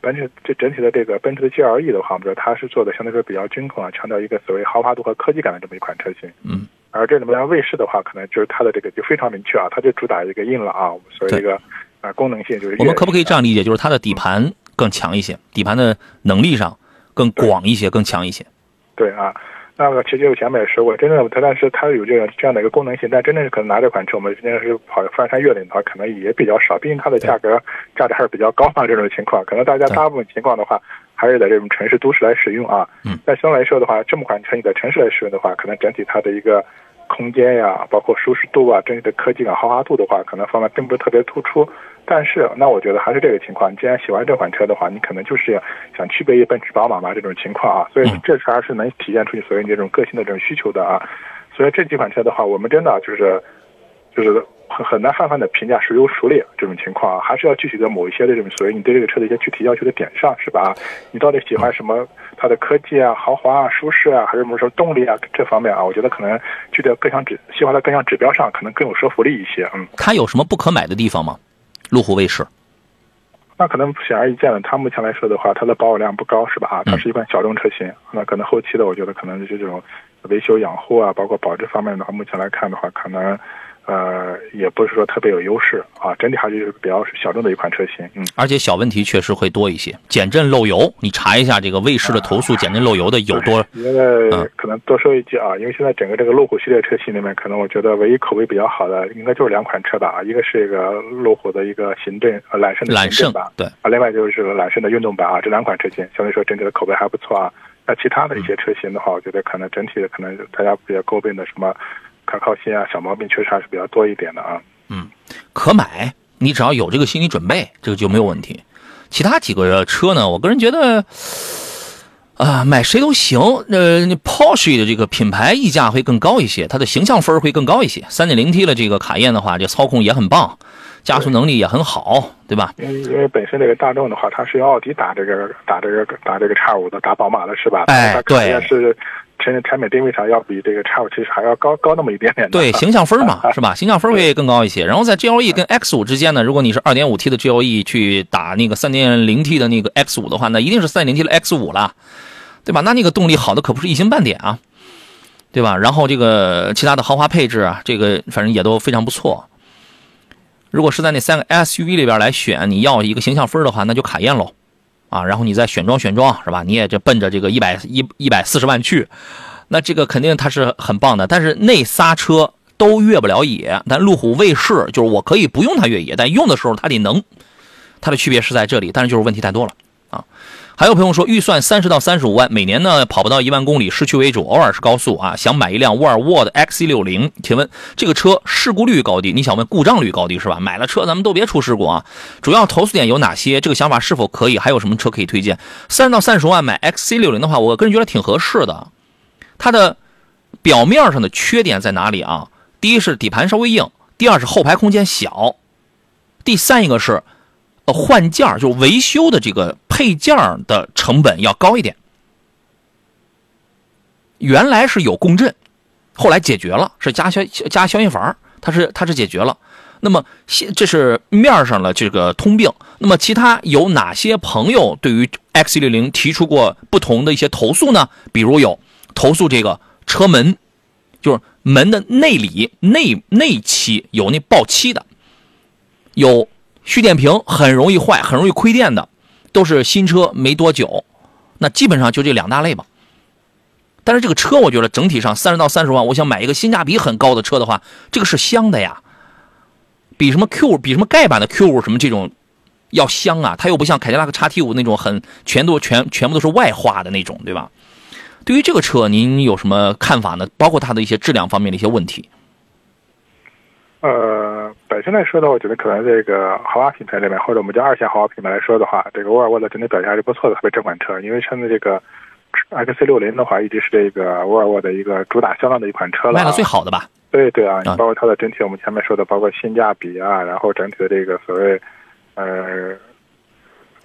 奔驰这整体的这个奔驰的 GLE 的话，我们说它是做的相对来说比较均衡啊，强调一个所谓豪华度和科技感的这么一款车型。嗯。而这里面卫士的话，可能就是它的这个就非常明确啊，它就主打一个硬朗啊，所以这个啊功能性就是。我们可不可以这样理解，就是它的底盘更强一些，底盘的能力上更广一些，更强一些？对啊，那么其实我前面也说过，真正它但是它有这样这样的一个功能性，但真正是可能拿这款车，我们今天是跑翻山越岭的话，可能也比较少，毕竟它的价格价值还是比较高嘛，这种情况，可能大家大部分情况的话。还是在这种城市都市来使用啊，嗯，但相对来说的话，这么款车你在城市来使用的话，可能整体它的一个空间呀，包括舒适度啊，整体的科技感、豪华度的话，可能方面并不是特别突出。但是，那我觉得还是这个情况，你既然喜欢这款车的话，你可能就是想区别于奔驰、宝马嘛这种情况啊，所以这是还是能体现出你所谓这种个性的这种需求的啊。所以这几款车的话，我们真的就是，就是。很很难泛泛的评价孰优孰劣这种情况啊，还是要具体的某一些的这种所谓你对这个车的一些具体要求的点上，是吧？你到底喜欢什么？它的科技啊、豪华啊、舒适啊，还是什么说动力啊这方面啊？我觉得可能具体各项指，细化到各项指标上，可能更有说服力一些。嗯，它有什么不可买的地方吗？路虎卫士？那可能显而易见的，它目前来说的话，它的保有量不高，是吧？啊，它是一款小众车型，那可能后期的，我觉得可能就是这种维修养护啊，包括保值方面的话，目前来看的话，可能。呃，也不是说特别有优势啊，整体还是比较小众的一款车型，嗯，而且小问题确实会多一些，减震漏油，你查一下这个卫士的投诉，减震漏油的有多？因为可能多说一句啊，因为现在整个这个路虎系列车型里面，可能我觉得唯一口碑比较好的，应该就是两款车吧啊，一个是一个路虎的一个行政呃揽胜的行政版，对啊，另外就是揽胜的运动版啊，这两款车型相对说整体的口碑还不错啊。那其他的一些车型的话，我觉得可能整体的可能大家比较诟病的什么。可靠性啊，小毛病确实还是比较多一点的啊。嗯，可买，你只要有这个心理准备，这个就没有问题。其他几个车呢，我个人觉得，啊，买谁都行。呃，Porsche 的这个品牌溢价会更高一些，它的形象分会更高一些。三点零 T 的这个卡宴的话，这操控也很棒，加速能力也很好，对吧？因为因为本身这个大众的话，它是用奥迪打这个打这个打这个叉五的，打宝马的是吧？哎，对。是。产产品定位上要比这个叉五其实还要高高那么一点点。对，形象分嘛，是吧？形象分会更高一些。然后在 GLE 跟 X 五之间呢，如果你是 2.5T 的 GLE 去打那个 3.0T 的那个 X 五的话，那一定是 3.0T 的 X 五了，对吧？那那个动力好的可不是一星半点啊，对吧？然后这个其他的豪华配置啊，这个反正也都非常不错。如果是在那三个 SUV 里边来选，你要一个形象分的话，那就卡宴喽。啊，然后你再选装选装是吧？你也就奔着这个一百一一百四十万去，那这个肯定它是很棒的。但是那仨车都越不了野，但路虎卫士就是我可以不用它越野，但用的时候它得能，它的区别是在这里。但是就是问题太多了。还有朋友说，预算三十到三十五万，每年呢跑不到一万公里，市区为主，偶尔是高速啊。想买一辆沃尔沃的 XC60，请问这个车事故率高低？你想问故障率高低是吧？买了车咱们都别出事故啊。主要投诉点有哪些？这个想法是否可以？还有什么车可以推荐？三十到三十万买 XC60 的话，我个人觉得挺合适的。它的表面上的缺点在哪里啊？第一是底盘稍微硬，第二是后排空间小，第三一个是。换件就维修的这个配件的成本要高一点。原来是有共振，后来解决了，是加消加消音阀，它是它是解决了。那么现这是面上的这个通病。那么其他有哪些朋友对于 X 六零提出过不同的一些投诉呢？比如有投诉这个车门，就是门的内里内内漆有那爆漆的，有。蓄电瓶很容易坏，很容易亏电的，都是新车没多久，那基本上就这两大类吧。但是这个车，我觉得整体上三十到三十万，我想买一个性价比很高的车的话，这个是香的呀，比什么 Q，比什么盖板的 Q 五什么这种要香啊。它又不像凯迪拉克叉 T 五那种很全都全全部都是外化的那种，对吧？对于这个车，您有什么看法呢？包括它的一些质量方面的一些问题。呃，本身来说的话，我觉得可能这个豪华品牌里面，或者我们叫二线豪华品牌来说的话，这个沃尔沃的整体表现还是不错的，特别这款车，因为现在这个 X C 六零的话，一直是这个沃尔沃的一个主打销量的一款车了，卖的最好的吧？对对啊，包括它的整体，我们前面说的，包括性价比啊，然后整体的这个所谓，呃。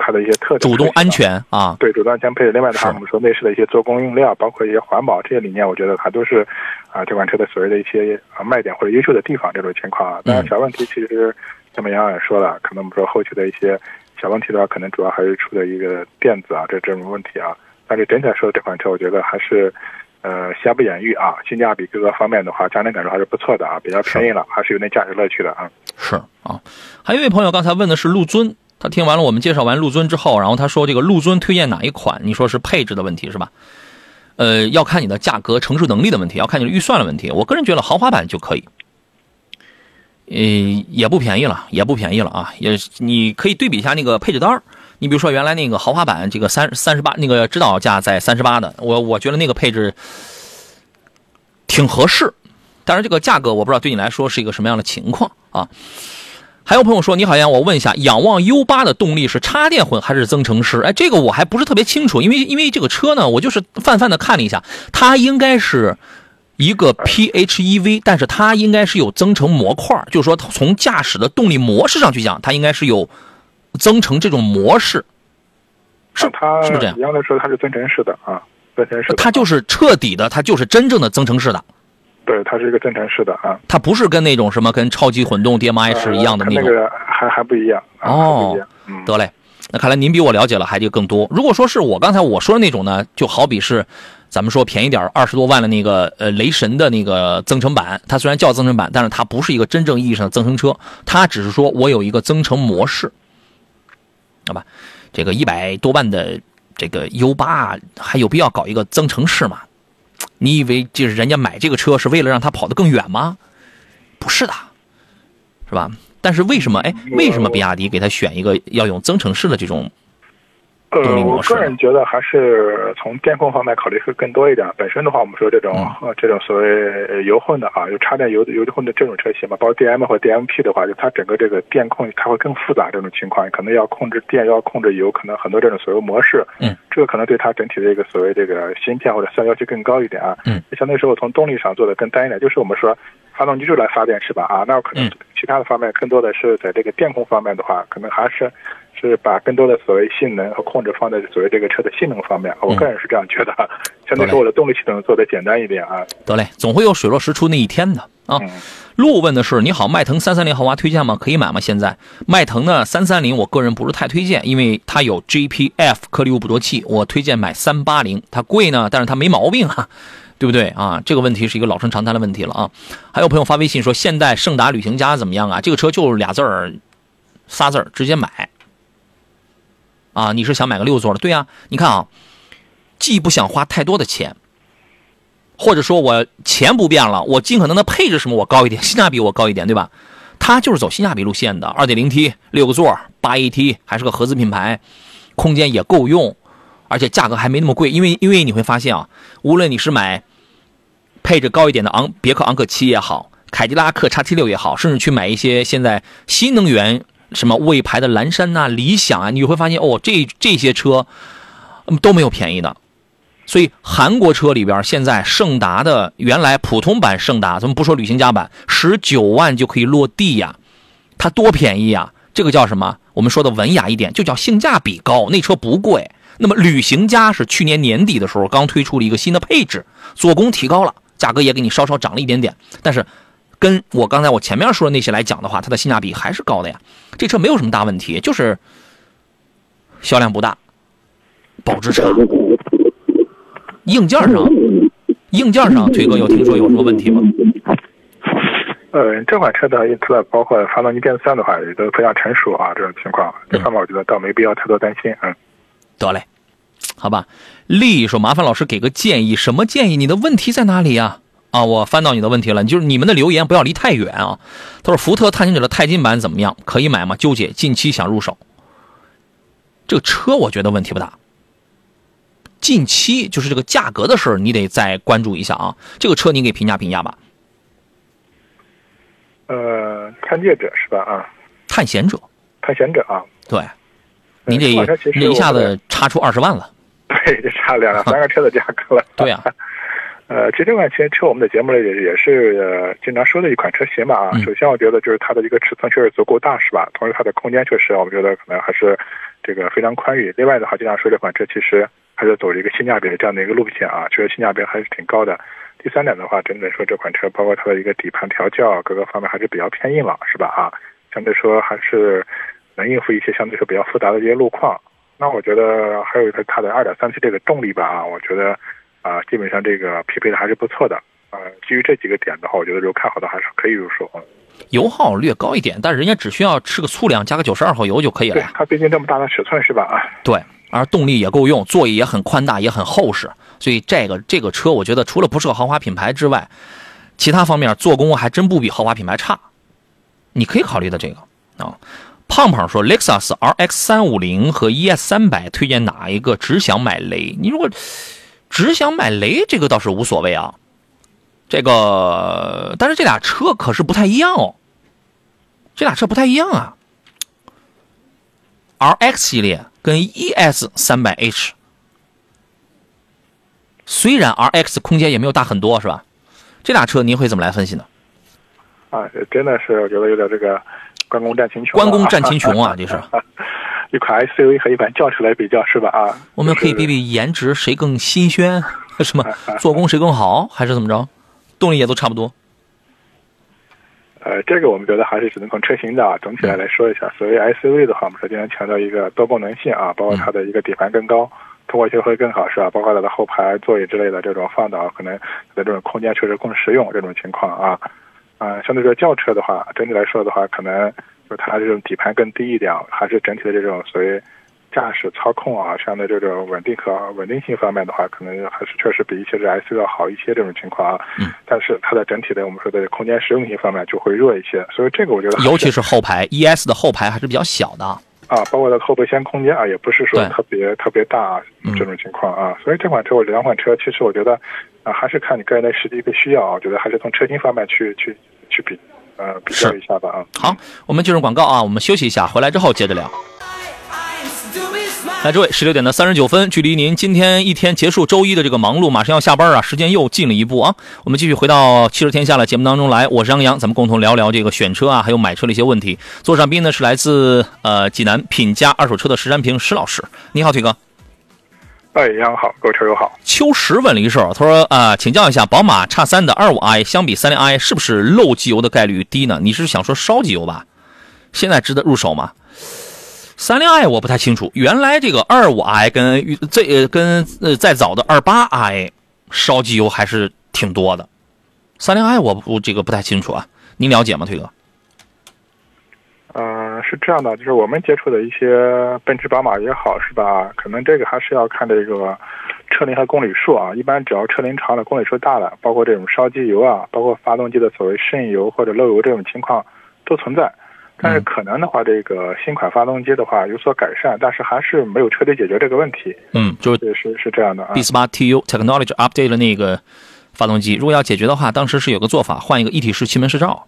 它的一些特点，主动安全啊，对，主动安全配置。另外的话，我们说内饰的一些做工用料，包括一些环保这些理念，我觉得它都是啊这款车的所谓的一些啊卖点或者优秀的地方。这种情况啊，当然小问题其实像杨洋也说了，可能我们说后期的一些小问题的话，可能主要还是出的一个电子啊这这种问题啊。但是整体来说，这款车我觉得还是呃瑕不掩瑜啊，性价比各个方面的话，驾乘感受还是不错的啊，比较便宜了，还是有那驾驶乐趣的啊。是啊，还有一位朋友刚才问的是陆尊。他听完了我们介绍完陆尊之后，然后他说：“这个陆尊推荐哪一款？你说是配置的问题是吧？呃，要看你的价格承受能力的问题，要看你的预算的问题。我个人觉得豪华版就可以，呃，也不便宜了，也不便宜了啊！也你可以对比一下那个配置单你比如说原来那个豪华版，这个三三十八那个指导价在三十八的，我我觉得那个配置挺合适，但是这个价格我不知道对你来说是一个什么样的情况啊？”还有朋友说：“你好，呀，我问一下，仰望 U 八的动力是插电混还是增程式？哎，这个我还不是特别清楚，因为因为这个车呢，我就是泛泛的看了一下，它应该是一个 PHEV，但是它应该是有增程模块，就是说从驾驶的动力模式上去讲，它应该是有增程这种模式。是它是不是这样？一样的说它是增程式的啊，增程式。它就是彻底的，它就是真正的增程式的。”对，它是一个增程式的啊，它不是跟那种什么跟超级混动 DMI 是一样的那种，那个还还不一样哦。得嘞，那看来您比我了解了还得更多。如果说是我刚才我说的那种呢，就好比是咱们说便宜点二十多万的那个呃雷神的那个增程版，它虽然叫增程版，但是它不是一个真正意义上的增程车，它只是说我有一个增程模式，好吧？这个一百多万的这个 U 八还有必要搞一个增程式吗？你以为就是人家买这个车是为了让他跑得更远吗？不是的，是吧？但是为什么？哎，为什么比亚迪给他选一个要用增程式的这种？呃，我个人觉得还是从电控方面考虑会更多一点。本身的话，我们说这种呃这种所谓油混的啊，有插电油油混的这种车型嘛，包括 DM 或 DMP 的话，就它整个这个电控它会更复杂。这种情况可能要控制电，要控制油，可能很多这种所谓模式。嗯，这个可能对它整体的一个所谓这个芯片或者算要求更高一点啊。嗯，相对时候从动力上做的更单一点，就是我们说发动机就来发电是吧？啊，那可能其他的方面更多的是在这个电控方面的话，可能还是。是把更多的所谓性能和控制放在所谓这个车的性能方面，我个人是这样觉得。相对说，我的动力系统做的简单一点啊。得嘞，总会有水落石出那一天的啊。路问的是：你好，迈腾三三零豪华推荐吗？可以买吗？现在迈腾呢三三零，我个人不是太推荐，因为它有 GPF 颗粒物捕捉器，我推荐买三八零。它贵呢，但是它没毛病啊，对不对啊？这个问题是一个老生常谈的问题了啊。还有朋友发微信说：现代胜达旅行家怎么样啊？这个车就是俩字儿，仨字儿，直接买。啊，你是想买个六座的？对呀，你看啊，既不想花太多的钱，或者说我钱不变了，我尽可能的配置什么我高一点，性价比我高一点，对吧？它就是走性价比路线的，二点零 T 六个座，八 AT 还是个合资品牌，空间也够用，而且价格还没那么贵，因为因为你会发现啊，无论你是买配置高一点的昂别克昂科七也好，凯迪拉克 XT6 也好，甚至去买一些现在新能源什么魏牌的蓝山呐、理想啊，你会发现哦，这这些车都没有便宜的。所以韩国车里边现在胜达的原来普通版胜达，咱们不说旅行家版，十九万就可以落地呀，它多便宜呀！这个叫什么？我们说的文雅一点，就叫性价比高。那车不贵。那么旅行家是去年年底的时候刚推出了一个新的配置，做工提高了，价格也给你稍稍涨了一点点。但是，跟我刚才我前面说的那些来讲的话，它的性价比还是高的呀。这车没有什么大问题，就是销量不大，保值差。硬件上，硬件上，推哥有听说有什么问题吗？呃，这款车的因此包括发动机、变速箱的话，也都非常成熟啊，这种情况，这方面我觉得倒没必要太多担心。嗯，得嘞，好吧。丽说：“麻烦老师给个建议，什么建议？你的问题在哪里呀？”啊，我翻到你的问题了，就是你们的留言不要离太远啊。他说：“福特探险者的钛金版怎么样？可以买吗？纠结，近期想入手。这个车我觉得问题不大。近期就是这个价格的事儿，你得再关注一下啊。这个车你给评价评价吧。呃，探界者是吧？啊，探险者，探险者啊，对，您这你一下子差出二十万了。对，就差两两 三个车的价格了。对呀。呃，其实这款车车我们的节目里也也是呃经常说的一款车型嘛啊。首先，我觉得就是它的一个尺寸确实足够大，是吧？同时，它的空间确实我们觉得可能还是这个非常宽裕。另外的话，经常说这款车其实还是走一个性价比的这样的一个路线啊，确实性价比还是挺高的。第三点的话，真的说这款车包括它的一个底盘调教各个方面还是比较偏硬朗，是吧？啊，相对说还是能应付一些相对说比较复杂的一些路况。那我觉得还有一个它的二点三 T 这个动力吧啊，我觉得。啊，基本上这个匹配的还是不错的。呃，基于这几个点的话，我觉得如果看好的还是可以入手。油耗略高一点，但是人家只需要吃个粗粮，加个九十二号油就可以了。它毕竟这么大的尺寸是吧？啊，对，而动力也够用，座椅也很宽大，也很厚实，所以这个这个车，我觉得除了不是个豪华品牌之外，其他方面做工还真不比豪华品牌差。你可以考虑的这个啊。胖胖说，Lexus RX 三五零和 ES 三百推荐哪一个？只想买雷。你如果。只想买雷，这个倒是无所谓啊。这个，但是这俩车可是不太一样哦。这俩车不太一样啊。RX 系列跟 ES 三百 H，虽然 RX 空间也没有大很多，是吧？这俩车您会怎么来分析呢？啊，真的是我觉得有点这个关公战秦琼。关公战秦琼啊，这是。一款 SUV 和一款轿车来比较是吧？啊，我们可以比比颜值谁更新鲜，什么 做工谁更好，还是怎么着？动力也都差不多。呃，这个我们觉得还是只能从车型的啊总体来来说一下。所谓 SUV 的话，我们首先强调一个多功能性啊，包括它的一个底盘更高，通过性会更好是吧？包括它的后排座椅之类的这种放倒，可能的这种空间确实更实用这种情况啊。啊，相对说轿车的话，整体来说的话，可能。就它这种底盘更低一点，还是整体的这种所谓驾驶操控啊，相对这种稳定和稳定性方面的话，可能还是确实比一些这 S 要好一些这种情况啊。嗯。但是它的整体的我们说的空间实用性方面就会弱一些，所以这个我觉得尤其是后排，ES 的后排还是比较小的啊，包括它的后备箱空间啊，也不是说特别特别大啊这种情况啊。所以这款车我两款车其实我觉得啊，还是看你个人的实际一个需要啊，我觉得还是从车型方面去去去比。呃，比较一下吧啊。好，我们进入广告啊，我们休息一下，回来之后接着聊。来，诸位，十六点的三十九分，距离您今天一天结束周一的这个忙碌，马上要下班啊，时间又近了一步啊。我们继续回到汽车天下的节目当中来，我是杨洋，咱们共同聊聊这个选车啊，还有买车的一些问题。座上宾呢是来自呃济南品家二手车的石山平石老师，你好，腿哥。哎，杨好，各位车友好。秋实问了一事他说啊，请教一下，宝马叉三的二五 i 相比三零 i 是不是漏机油的概率低呢？你是想说烧机油吧？现在值得入手吗？三零 i 我不太清楚，原来这个二五 i 跟这跟呃再早的二八 i 烧机油还是挺多的。三零 i 我不这个不太清楚啊，您了解吗，推哥？嗯，是这样的，就是我们接触的一些奔驰、宝马也好，是吧？可能这个还是要看这个车龄和公里数啊。一般只要车龄长了、公里数大了，包括这种烧机油啊，包括发动机的所谓渗油或者漏油这种情况都存在。但是可能的话，这个新款发动机的话有所改善，但是还是没有彻底解决这个问题。嗯，就是是是是这样的啊 B 四八 TU Technology Update 的那个发动机，如果要解决的话，当时是有个做法，换一个一体式气门室罩。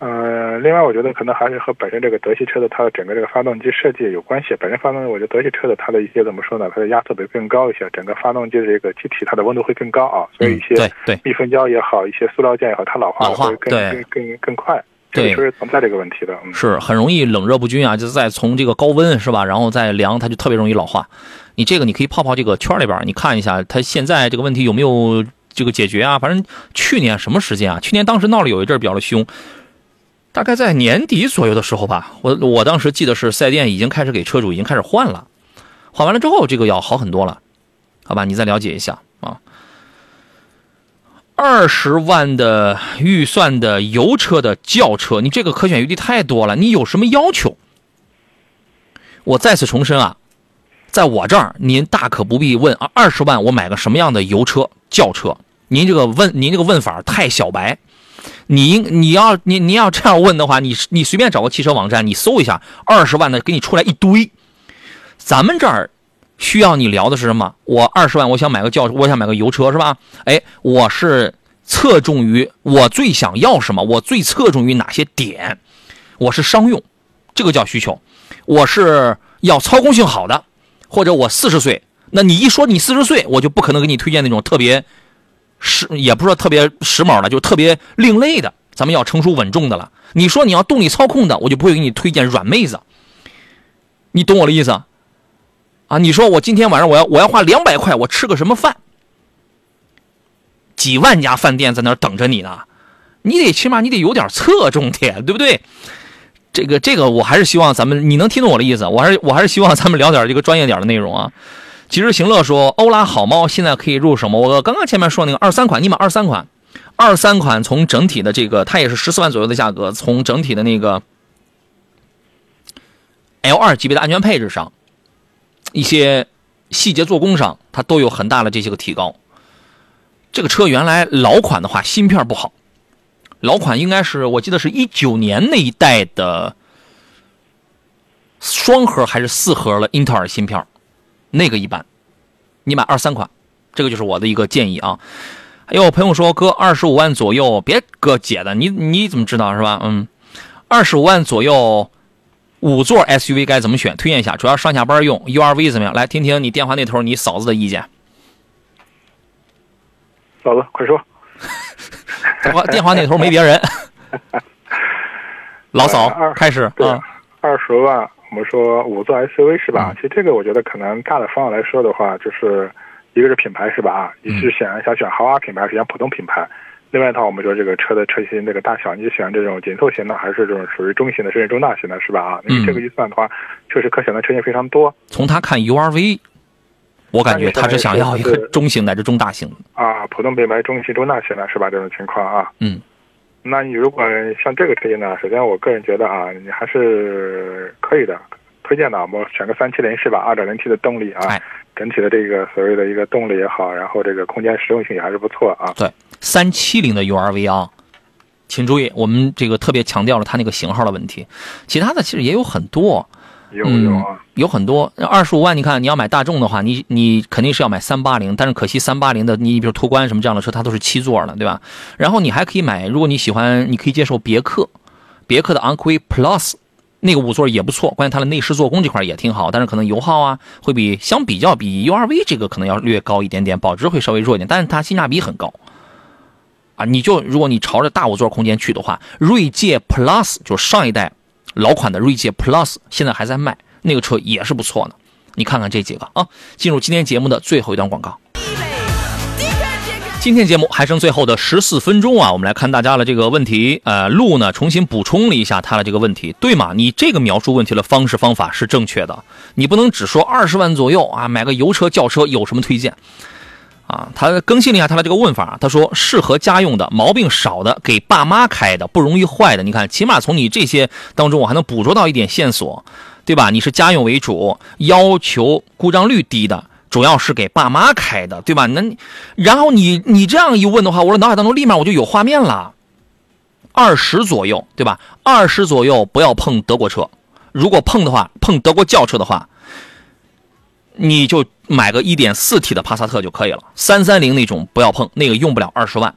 呃，另外我觉得可能还是和本身这个德系车的它的整个这个发动机设计有关系。本身发动机，我觉得德系车的它的一些怎么说呢？它的压缩比更高一些，整个发动机的这个机体它的温度会更高啊，所以一些嗯对对密封胶也好，一些塑料件也好，它老化会更更更更快。对这个就是存在这个问题的。嗯，是很容易冷热不均啊，就是再从这个高温是吧，然后再凉，它就特别容易老化。你这个你可以泡泡这个圈里边，你看一下它现在这个问题有没有这个解决啊？反正去年什么时间啊？去年当时闹了有一阵比较的凶，大概在年底左右的时候吧。我我当时记得是四 S 店已经开始给车主已经开始换了，换完了之后这个要好很多了，好吧？你再了解一下啊。二十万的预算的油车的轿车，你这个可选余地太多了。你有什么要求？我再次重申啊，在我这儿您大可不必问啊，二十万我买个什么样的油车轿车？您这个问您这个问法太小白。你应你要你你要这样问的话，你你随便找个汽车网站，你搜一下二十万的，给你出来一堆。咱们这儿需要你聊的是什么？我二十万，我想买个轿，我想买个油车，是吧？哎，我是侧重于我最想要什么，我最侧重于哪些点？我是商用，这个叫需求。我是要操控性好的，或者我四十岁，那你一说你四十岁，我就不可能给你推荐那种特别时，也不是说特别时髦的，就特别另类的。咱们要成熟稳重的了。你说你要动力操控的，我就不会给你推荐软妹子。你懂我的意思？啊，你说我今天晚上我要我要花两百块，我吃个什么饭？几万家饭店在那儿等着你呢，你得起码你得有点侧重点，对不对？这个这个，我还是希望咱们你能听懂我的意思，我还是我还是希望咱们聊点这个专业点的内容啊。其实行乐说，欧拉好猫现在可以入手吗？我刚刚前面说那个二三款，你买二三款，二三款从整体的这个，它也是十四万左右的价格，从整体的那个 L 二级别的安全配置上，一些细节做工上，它都有很大的这些个提高。这个车原来老款的话，芯片不好，老款应该是我记得是一九年那一代的双核还是四核的英特尔芯片，那个一般。你买二三款，这个就是我的一个建议啊。还有朋友说，哥二十五万左右，别哥姐的，你你怎么知道是吧？嗯，二十五万左右，五座 SUV 该怎么选？推荐一下，主要上下班用，URV 怎么样？来听听你电话那头你嫂子的意见。嫂子，快说。电话电话那头没别人，老嫂开始啊，，二十万，我们说五座 SUV 是吧？其实这个我觉得可能大的方向来说的话，就是一个是品牌是吧？啊，你是想想选豪华品牌，还是选普通品牌？另外一套我们说这个车的车型这个大小，你选这种紧凑型的，还是这种属于中型的，甚至中大型的，是吧？啊，因为这个预算的话，确实可选的车型非常多从他看 URV，我感觉他是想要一个中型乃至中大型的。啊，普通品牌、中型、中大型的是吧？这种情况啊，嗯，那你如果像这个车型呢，首先我个人觉得啊，你还是可以的，推荐的，我们选个三七零是吧？二点零 T 的动力啊，哎整体的这个所谓的一个动力也好，然后这个空间实用性也还是不错啊。对，三七零的 URV 啊，请注意，我们这个特别强调了它那个型号的问题，其他的其实也有很多。有有啊，有很多二十五万，你看你要买大众的话，你你肯定是要买三八零，但是可惜三八零的你比如途观什么这样的车，它都是七座的，对吧？然后你还可以买，如果你喜欢，你可以接受别克，别克的昂科威 Plus 那个五座也不错，关键它的内饰做工这块也挺好，但是可能油耗啊会比相比较比 URV 这个可能要略高一点点，保值会稍微弱一点，但是它性价比很高。啊，你就如果你朝着大五座空间去的话，锐界 Plus 就是上一代老款的锐界 Plus 现在还在卖，那个车也是不错的。你看看这几个啊，进入今天节目的最后一段广告。今天节目还剩最后的十四分钟啊，我们来看大家的这个问题。呃，路呢重新补充了一下他的这个问题，对吗？你这个描述问题的方式方法是正确的，你不能只说二十万左右啊，买个油车轿车有什么推荐？啊，他更新了一下他的这个问法，他说适合家用的、毛病少的、给爸妈开的、不容易坏的。你看，起码从你这些当中，我还能捕捉到一点线索，对吧？你是家用为主，要求故障率低的，主要是给爸妈开的，对吧？那然后你你这样一问的话，我的脑海当中立马我就有画面了。二十左右，对吧？二十左右不要碰德国车，如果碰的话，碰德国轿车的话，你就买个一点四 T 的帕萨特就可以了。三三零那种不要碰，那个用不了二十万。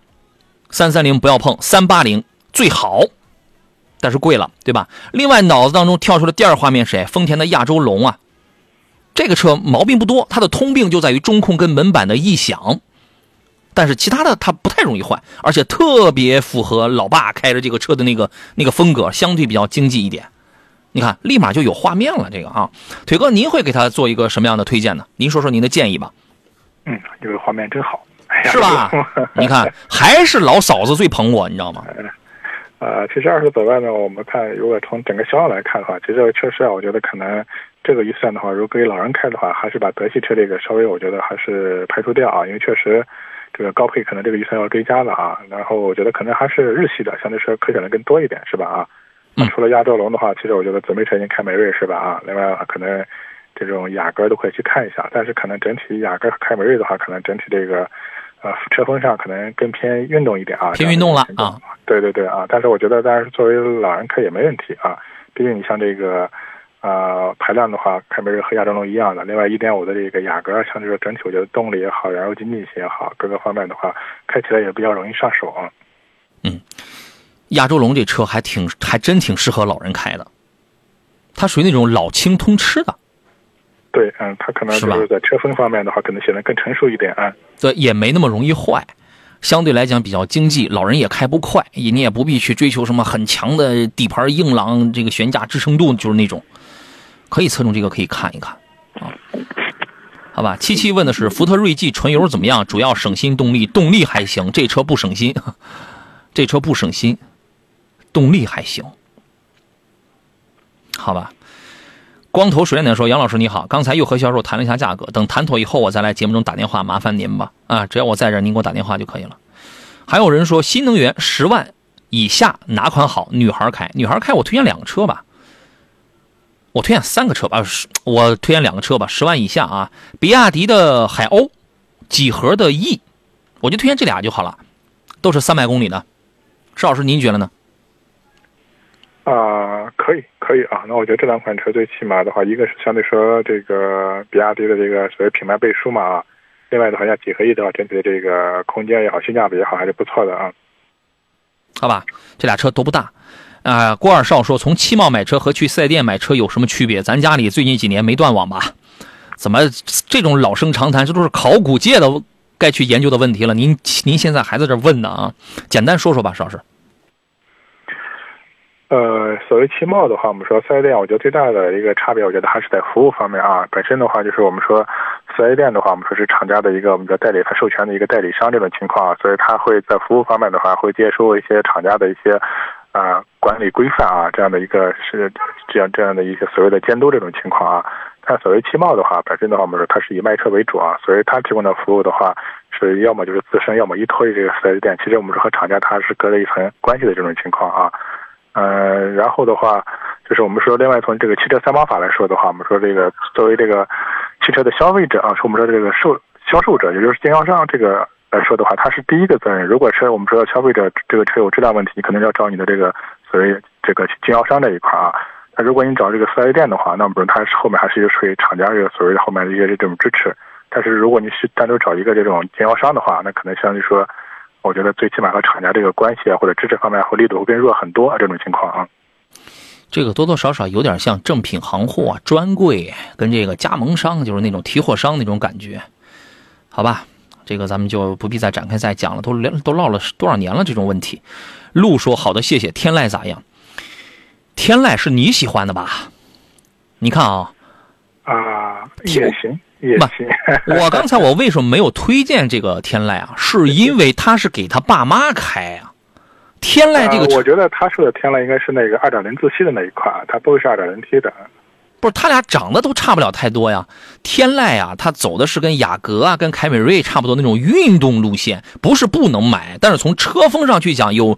三三零不要碰，三八零最好，但是贵了，对吧？另外，脑子当中跳出的第二画面谁？丰田的亚洲龙啊，这个车毛病不多，它的通病就在于中控跟门板的异响，但是其他的它不太容易坏，而且特别符合老爸开着这个车的那个那个风格，相对比较经济一点。你看，立马就有画面了。这个啊，腿哥，您会给他做一个什么样的推荐呢？您说说您的建议吧。嗯，这个画面真好。是吧？你看，还是老嫂子最捧我，你知道吗？呃，其实二十左万呢，我们看，如果从整个销量来看的话，其实确实啊，我觉得可能这个预算的话，如果给老人开的话，还是把德系车这个稍微，我觉得还是排除掉啊，因为确实这个高配可能这个预算要追加了啊。然后我觉得可能还是日系的，相对说可选的更多一点，是吧？啊，除了亚洲龙的话，其实我觉得姊妹车型凯美瑞是吧？啊，另外的话可能这种雅阁都可以去看一下，但是可能整体雅阁和凯美瑞的话，可能整体这个。呃，车风上可能更偏运动一点啊，偏运动了啊，对对对啊，但是我觉得，当然作为老人开也没问题啊，毕竟你像这个，呃，排量的话，凯美瑞和亚洲龙一样的，另外一点五的这个雅阁，像这个整体我觉得动力也好，燃油经济性也好，各个方面的话，开起来也比较容易上手啊。嗯，亚洲龙这车还挺，还真挺适合老人开的，它属于那种老轻通吃的。对，嗯，它可能就是在车风方面的话，可能显得更成熟一点啊。对，也没那么容易坏，相对来讲比较经济，老人也开不快，你也不必去追求什么很强的底盘硬朗，这个悬架支撑度就是那种，可以侧重这个可以看一看啊。好吧，七七问的是福特锐际纯油怎么样？主要省心动力，动力还行，这车不省心，这车不省心，动力还行，好吧。光头水点点说：“杨老师你好，刚才又和销售谈了一下价格，等谈妥以后，我再来节目中打电话，麻烦您吧。啊，只要我在这，您给我打电话就可以了。”还有人说：“新能源十万以下哪款好？女孩开，女孩开，我推荐两个车吧。我推荐三个车吧，我推荐两个车吧。十万以下啊，比亚迪的海鸥，几何的 E，我就推荐这俩就好了，都是三百公里的。石老师，您觉得呢？”啊，可以，可以啊。那我觉得这两款车最起码的话，一个是相对说这个比亚迪的这个所谓品牌背书嘛，另外的话像几何 E 的话，整体的这个空间也好，性价比也好，还是不错的啊。好吧，这俩车都不大。啊，郭二少说，从汽贸买车和去四 S 店买车有什么区别？咱家里最近几年没断网吧？怎么这种老生常谈？这都是考古界的该去研究的问题了。您您现在还在这问呢啊？简单说说吧，石老师。呃，所谓汽贸的话，我们说四 S 店，我觉得最大的一个差别，我觉得还是在服务方面啊。本身的话，就是我们说四 S 店的话，我们说是厂家的一个我们叫代理，他授权的一个代理商这种情况啊，所以他会在服务方面的话，会接收一些厂家的一些啊管理规范啊，这样的一个是这样这样的一些所谓的监督这种情况啊。但所谓汽贸的话，本身的话，我们说它是以卖车为主啊，所以它提供的服务的话，是要么就是自身，要么依托于这个四 S 店。其实我们说和厂家它是隔了一层关系的这种情况啊。呃，然后的话，就是我们说，另外从这个汽车三包法来说的话，我们说这个作为这个汽车的消费者啊，说我们说这个售销售者，也就是经销商这个来说的话，他是第一个责任。如果是我们说消费者这个车有质量问题，你可能要找你的这个所谓这个经销商这一块啊。那如果你找这个四 S 店的话，那么它后面还是一个属于厂家这个所谓的后面的一些这种支持。但是如果你是单独找一个这种经销商的话，那可能相对说。我觉得最起码和厂家这个关系啊，或者支持方面，会力度会变弱很多啊。这种情况啊，这个多多少少有点像正品行货啊，专柜跟这个加盟商，就是那种提货商那种感觉，好吧？这个咱们就不必再展开再讲了，都聊都唠了多少年了这种问题。路说好的，谢谢。天籁咋样？天籁是你喜欢的吧？你看啊，啊也行。也行。我刚才我为什么没有推荐这个天籁啊？是因为他是给他爸妈开啊。天籁这个，我觉得他说的天籁应该是那个二点零自吸的那一款，它不会是二点零 T 的。不是，他俩长得都差不了太多呀。天籁啊，它走的是跟雅阁啊、跟凯美瑞差不多那种运动路线，不是不能买，但是从车风上去讲，有，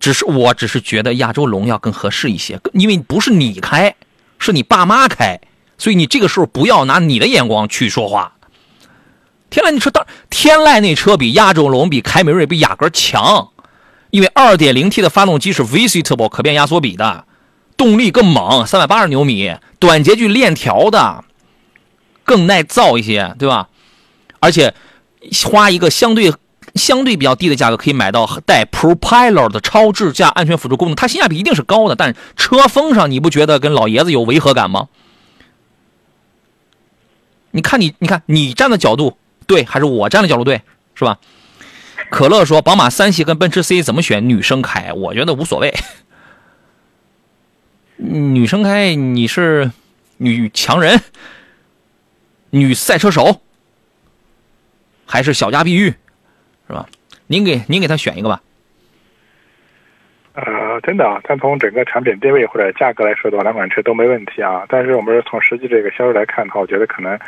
只是我只是觉得亚洲龙要更合适一些，因为不是你开，是你爸妈开。所以你这个时候不要拿你的眼光去说话。天籁那车当天籁那车比亚洲龙、比凯美瑞、比雅阁强，因为 2.0T 的发动机是 V-Turbo 可变压缩比的，动力更猛，380牛米，短节距链条的，更耐造一些，对吧？而且花一个相对相对比较低的价格，可以买到带 Propeller 的超智驾安全辅助功能，它性价比一定是高的。但车风上你不觉得跟老爷子有违和感吗？你看你，你看你站的角度对，还是我站的角度对，是吧？可乐说，宝马三系跟奔驰 C 怎么选？女生开，我觉得无所谓。女生开，你是女强人、女赛车手，还是小家碧玉，是吧？您给您给他选一个吧。呃，真的啊，但从整个产品定位或者价格来说的话，两款车都没问题啊。但是我们从实际这个销售来看的话，我觉得可能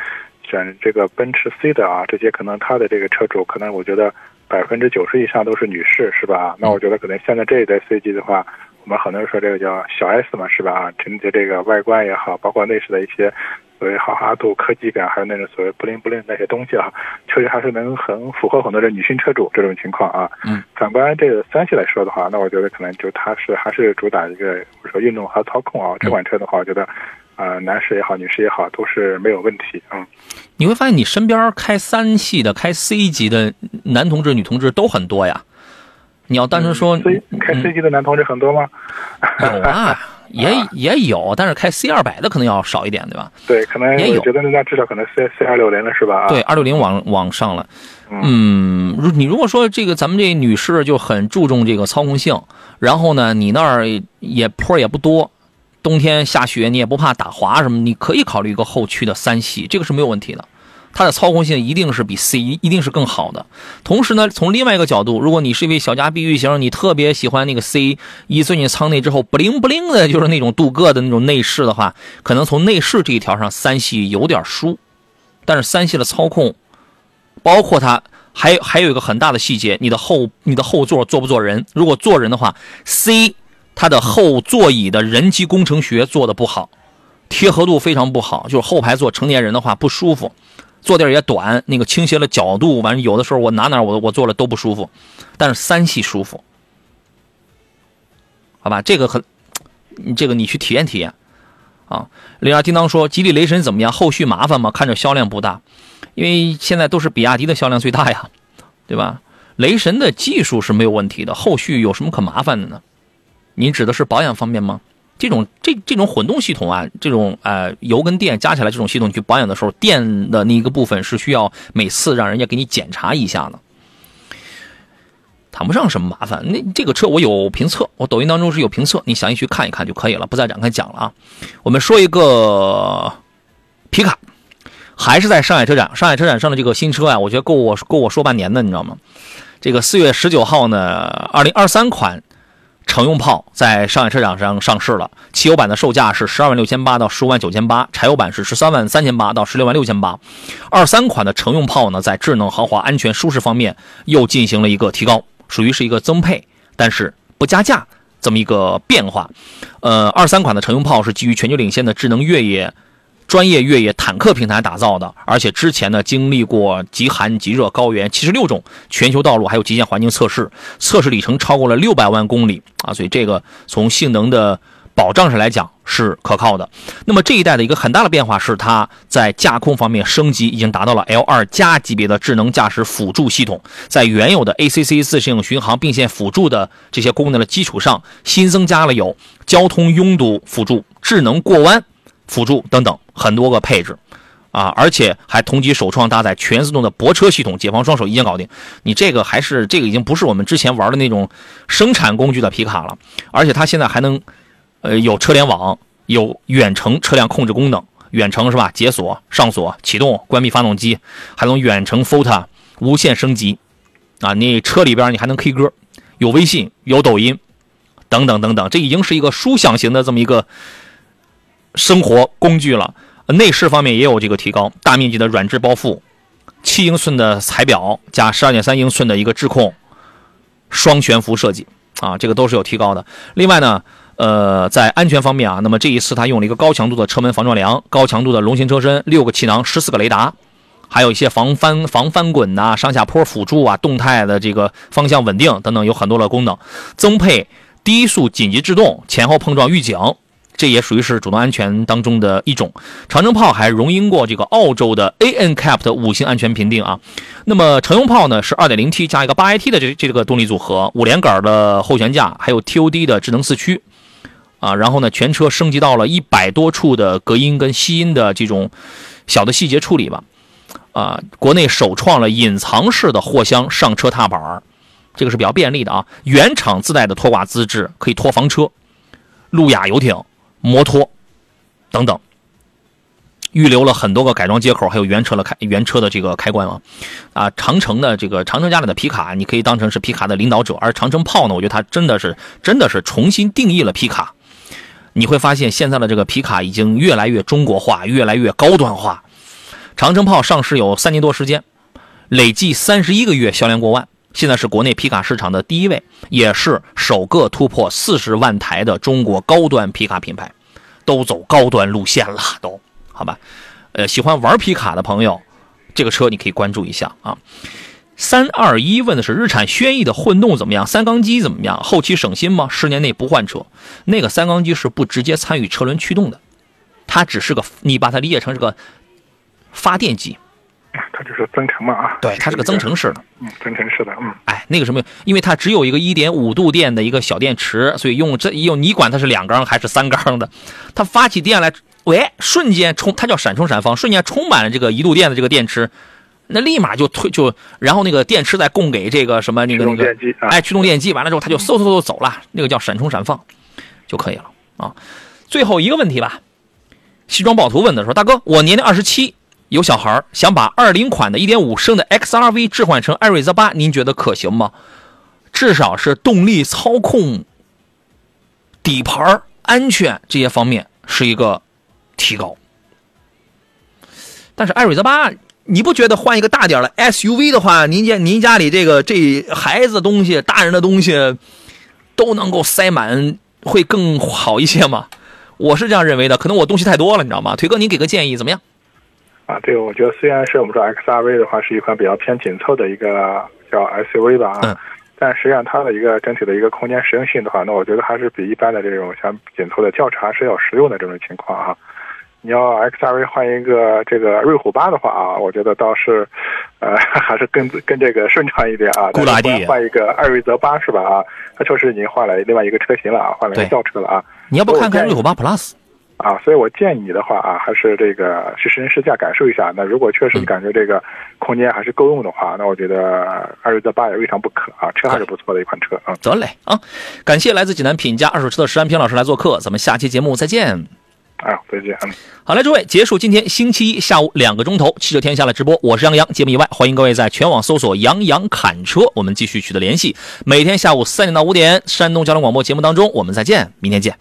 选这个奔驰 C 的啊，这些可能它的这个车主，可能我觉得百分之九十以上都是女士，是吧？那我觉得可能现在这一代 C 级的话。我们很多人说这个叫小 S 嘛，是吧？啊，整体这个外观也好，包括内饰的一些所谓豪华度、科技感，还有那种所谓不灵不灵那些东西啊，确实还是能很符合很多的女性车主这种情况啊。嗯。反观这个三系来说的话，那我觉得可能就它是还是主打一个说运动和操控啊。这款车的话，我觉得啊，男士也好，女士也好，都是没有问题嗯。你会发现，你身边开三系的、开 C 级的男同志、女同志都很多呀。你要单纯说开 C 级的男同志很多吗？有啊，也也有，但是开 C 二百的可能要少一点，对吧？对，可能也有，觉得那至少可能 C C 二六零了，是吧？对，二六零往往上了。嗯，如你如果说这个咱们这女士就很注重这个操控性，然后呢，你那儿也坡也不多，冬天下雪你也不怕打滑什么，你可以考虑一个后驱的三系，这个是没有问题的。它的操控性一定是比 C 一定是更好的。同时呢，从另外一个角度，如果你是一位小家碧玉型，你特别喜欢那个 C 一钻进舱内之后不灵不灵的，就是那种镀铬的那种内饰的话，可能从内饰这一条上，三系有点输。但是三系的操控，包括它还还有一个很大的细节，你的后你的后座坐不坐人？如果坐人的话，C 它的后座椅的人机工程学做的不好，贴合度非常不好，就是后排坐成年人的话不舒服。坐垫也短，那个倾斜的角度，完有的时候我哪哪我我坐了都不舒服，但是三系舒服，好吧？这个很，这个你去体验体验啊。零二叮当说，吉利雷神怎么样？后续麻烦吗？看着销量不大，因为现在都是比亚迪的销量最大呀，对吧？雷神的技术是没有问题的，后续有什么可麻烦的呢？您指的是保养方面吗？这种这这种混动系统啊，这种呃油跟电加起来这种系统去保养的时候，电的那一个部分是需要每次让人家给你检查一下的，谈不上什么麻烦。那这个车我有评测，我抖音当中是有评测，你详细去看一看就可以了，不再展开讲了啊。我们说一个皮卡，还是在上海车展，上海车展上的这个新车啊，我觉得够我够我说半年的，你知道吗？这个四月十九号呢，二零二三款。乘用炮在上海车展上上市了，汽油版的售价是十二万六千八到十五万九千八，柴油版是十三万三千八到十六万六千八。二三款的乘用炮呢，在智能、豪华、安全、舒适方面又进行了一个提高，属于是一个增配，但是不加价这么一个变化。呃，二三款的乘用炮是基于全球领先的智能越野。专业越野坦克平台打造的，而且之前呢经历过极寒极热高原七十六种全球道路还有极限环境测试，测试里程超过了六百万公里啊，所以这个从性能的保障上来讲是可靠的。那么这一代的一个很大的变化是，它在驾控方面升级，已经达到了 L 二加级别的智能驾驶辅助系统，在原有的 ACC 自适应巡航并线辅助的这些功能的基础上，新增加了有交通拥堵辅助、智能过弯。辅助等等很多个配置，啊，而且还同级首创搭载全自动的泊车系统，解放双手一键搞定。你这个还是这个已经不是我们之前玩的那种生产工具的皮卡了，而且它现在还能，呃，有车联网，有远程车辆控制功能，远程是吧？解锁、上锁、启动、关闭发动机，还能远程 photo 无线升级，啊，你车里边你还能 K 歌，有微信，有抖音，等等等等，这已经是一个舒享型的这么一个。生活工具了，内饰方面也有这个提高，大面积的软质包覆，七英寸的彩表加十二点三英寸的一个智控，双悬浮设计啊，这个都是有提高的。另外呢，呃，在安全方面啊，那么这一次它用了一个高强度的车门防撞梁，高强度的龙形车身，六个气囊，十四个雷达，还有一些防翻防翻滚呐、上下坡辅助啊、动态的这个方向稳定等等，有很多的功能。增配低速紧急制动、前后碰撞预警，这也属于是主动安全当中的一种。长城炮还荣膺过这个澳洲的 ANCAP 的五星安全评定啊。那么乘用炮呢是 2.0T 加一个 8AT 的这这个动力组合，五连杆的后悬架，还有 TOD 的智能四驱。啊，然后呢，全车升级到了一百多处的隔音跟吸音的这种小的细节处理吧。啊，国内首创了隐藏式的货箱上车踏板这个是比较便利的啊。原厂自带的拖挂资质，可以拖房车、路亚游艇、摩托等等。预留了很多个改装接口，还有原车的开原车的这个开关啊。啊，长城的这个长城家里的皮卡，你可以当成是皮卡的领导者。而长城炮呢，我觉得它真的是真的是重新定义了皮卡。你会发现现在的这个皮卡已经越来越中国化，越来越高端化。长城炮上市有三年多时间，累计三十一个月销量过万，现在是国内皮卡市场的第一位，也是首个突破四十万台的中国高端皮卡品牌，都走高端路线了，都好吧？呃，喜欢玩皮卡的朋友，这个车你可以关注一下啊。三二一问的是日产轩逸的混动怎么样？三缸机怎么样？后期省心吗？十年内不换车？那个三缸机是不直接参与车轮驱动的，它只是个你把它理解成是个发电机，它就是增程嘛啊。对，它是个增程式的，嗯，增程式的，嗯。哎，那个什么，因为它只有一个一点五度电的一个小电池，所以用这用你管它是两缸还是三缸的，它发起电来，喂，瞬间充，它叫闪充闪放，瞬间充满了这个一度电的这个电池。那立马就推就，然后那个电池再供给这个什么那个那个，哎，驱动电机完了之后，它就嗖嗖嗖走了，那个叫闪充闪放，就可以了啊。最后一个问题吧，西装暴徒问的说：“大哥，我年龄二十七，有小孩想把二零款的一点五升的 XRV 置换成艾瑞泽八，您觉得可行吗？至少是动力、操控、底盘、安全这些方面是一个提高，但是艾瑞泽八。”你不觉得换一个大点的 SUV 的话，您家您家里这个这孩子东西、大人的东西都能够塞满，会更好一些吗？我是这样认为的，可能我东西太多了，你知道吗？腿哥，您给个建议怎么样？啊，对，我觉得虽然是我们说 XRV 的话是一款比较偏紧凑的一个叫 SUV 吧，嗯，但实际上它的一个整体的一个空间实用性的话，那我觉得还是比一般的这种像紧凑的轿车还是要实用的这种情况啊。你要 XRV 换一个这个瑞虎八的话啊，我觉得倒是，呃，还是更更这个顺畅一点啊。固拉地换一个艾瑞泽八是吧？啊，它确实已经换了另外一个车型了啊，换了一个轿车了啊。你要不看看瑞虎八 Plus？啊，所以我建议你的话啊，还是这个去试乘试驾感受一下。那如果确实你感觉这个空间还是够用的话，那我觉得艾瑞泽八也未尝不可啊，车还是不错的一款车啊。得嘞啊，感谢来自济南品家二手车的石安平老师来做客，咱们下期节目再见。啊，再见。好嘞，诸位，结束今天星期一下午两个钟头汽车天下的直播。我是杨洋，节目以外，欢迎各位在全网搜索“杨洋侃车”，我们继续取得联系。每天下午三点到五点，山东交通广播节目当中，我们再见，明天见。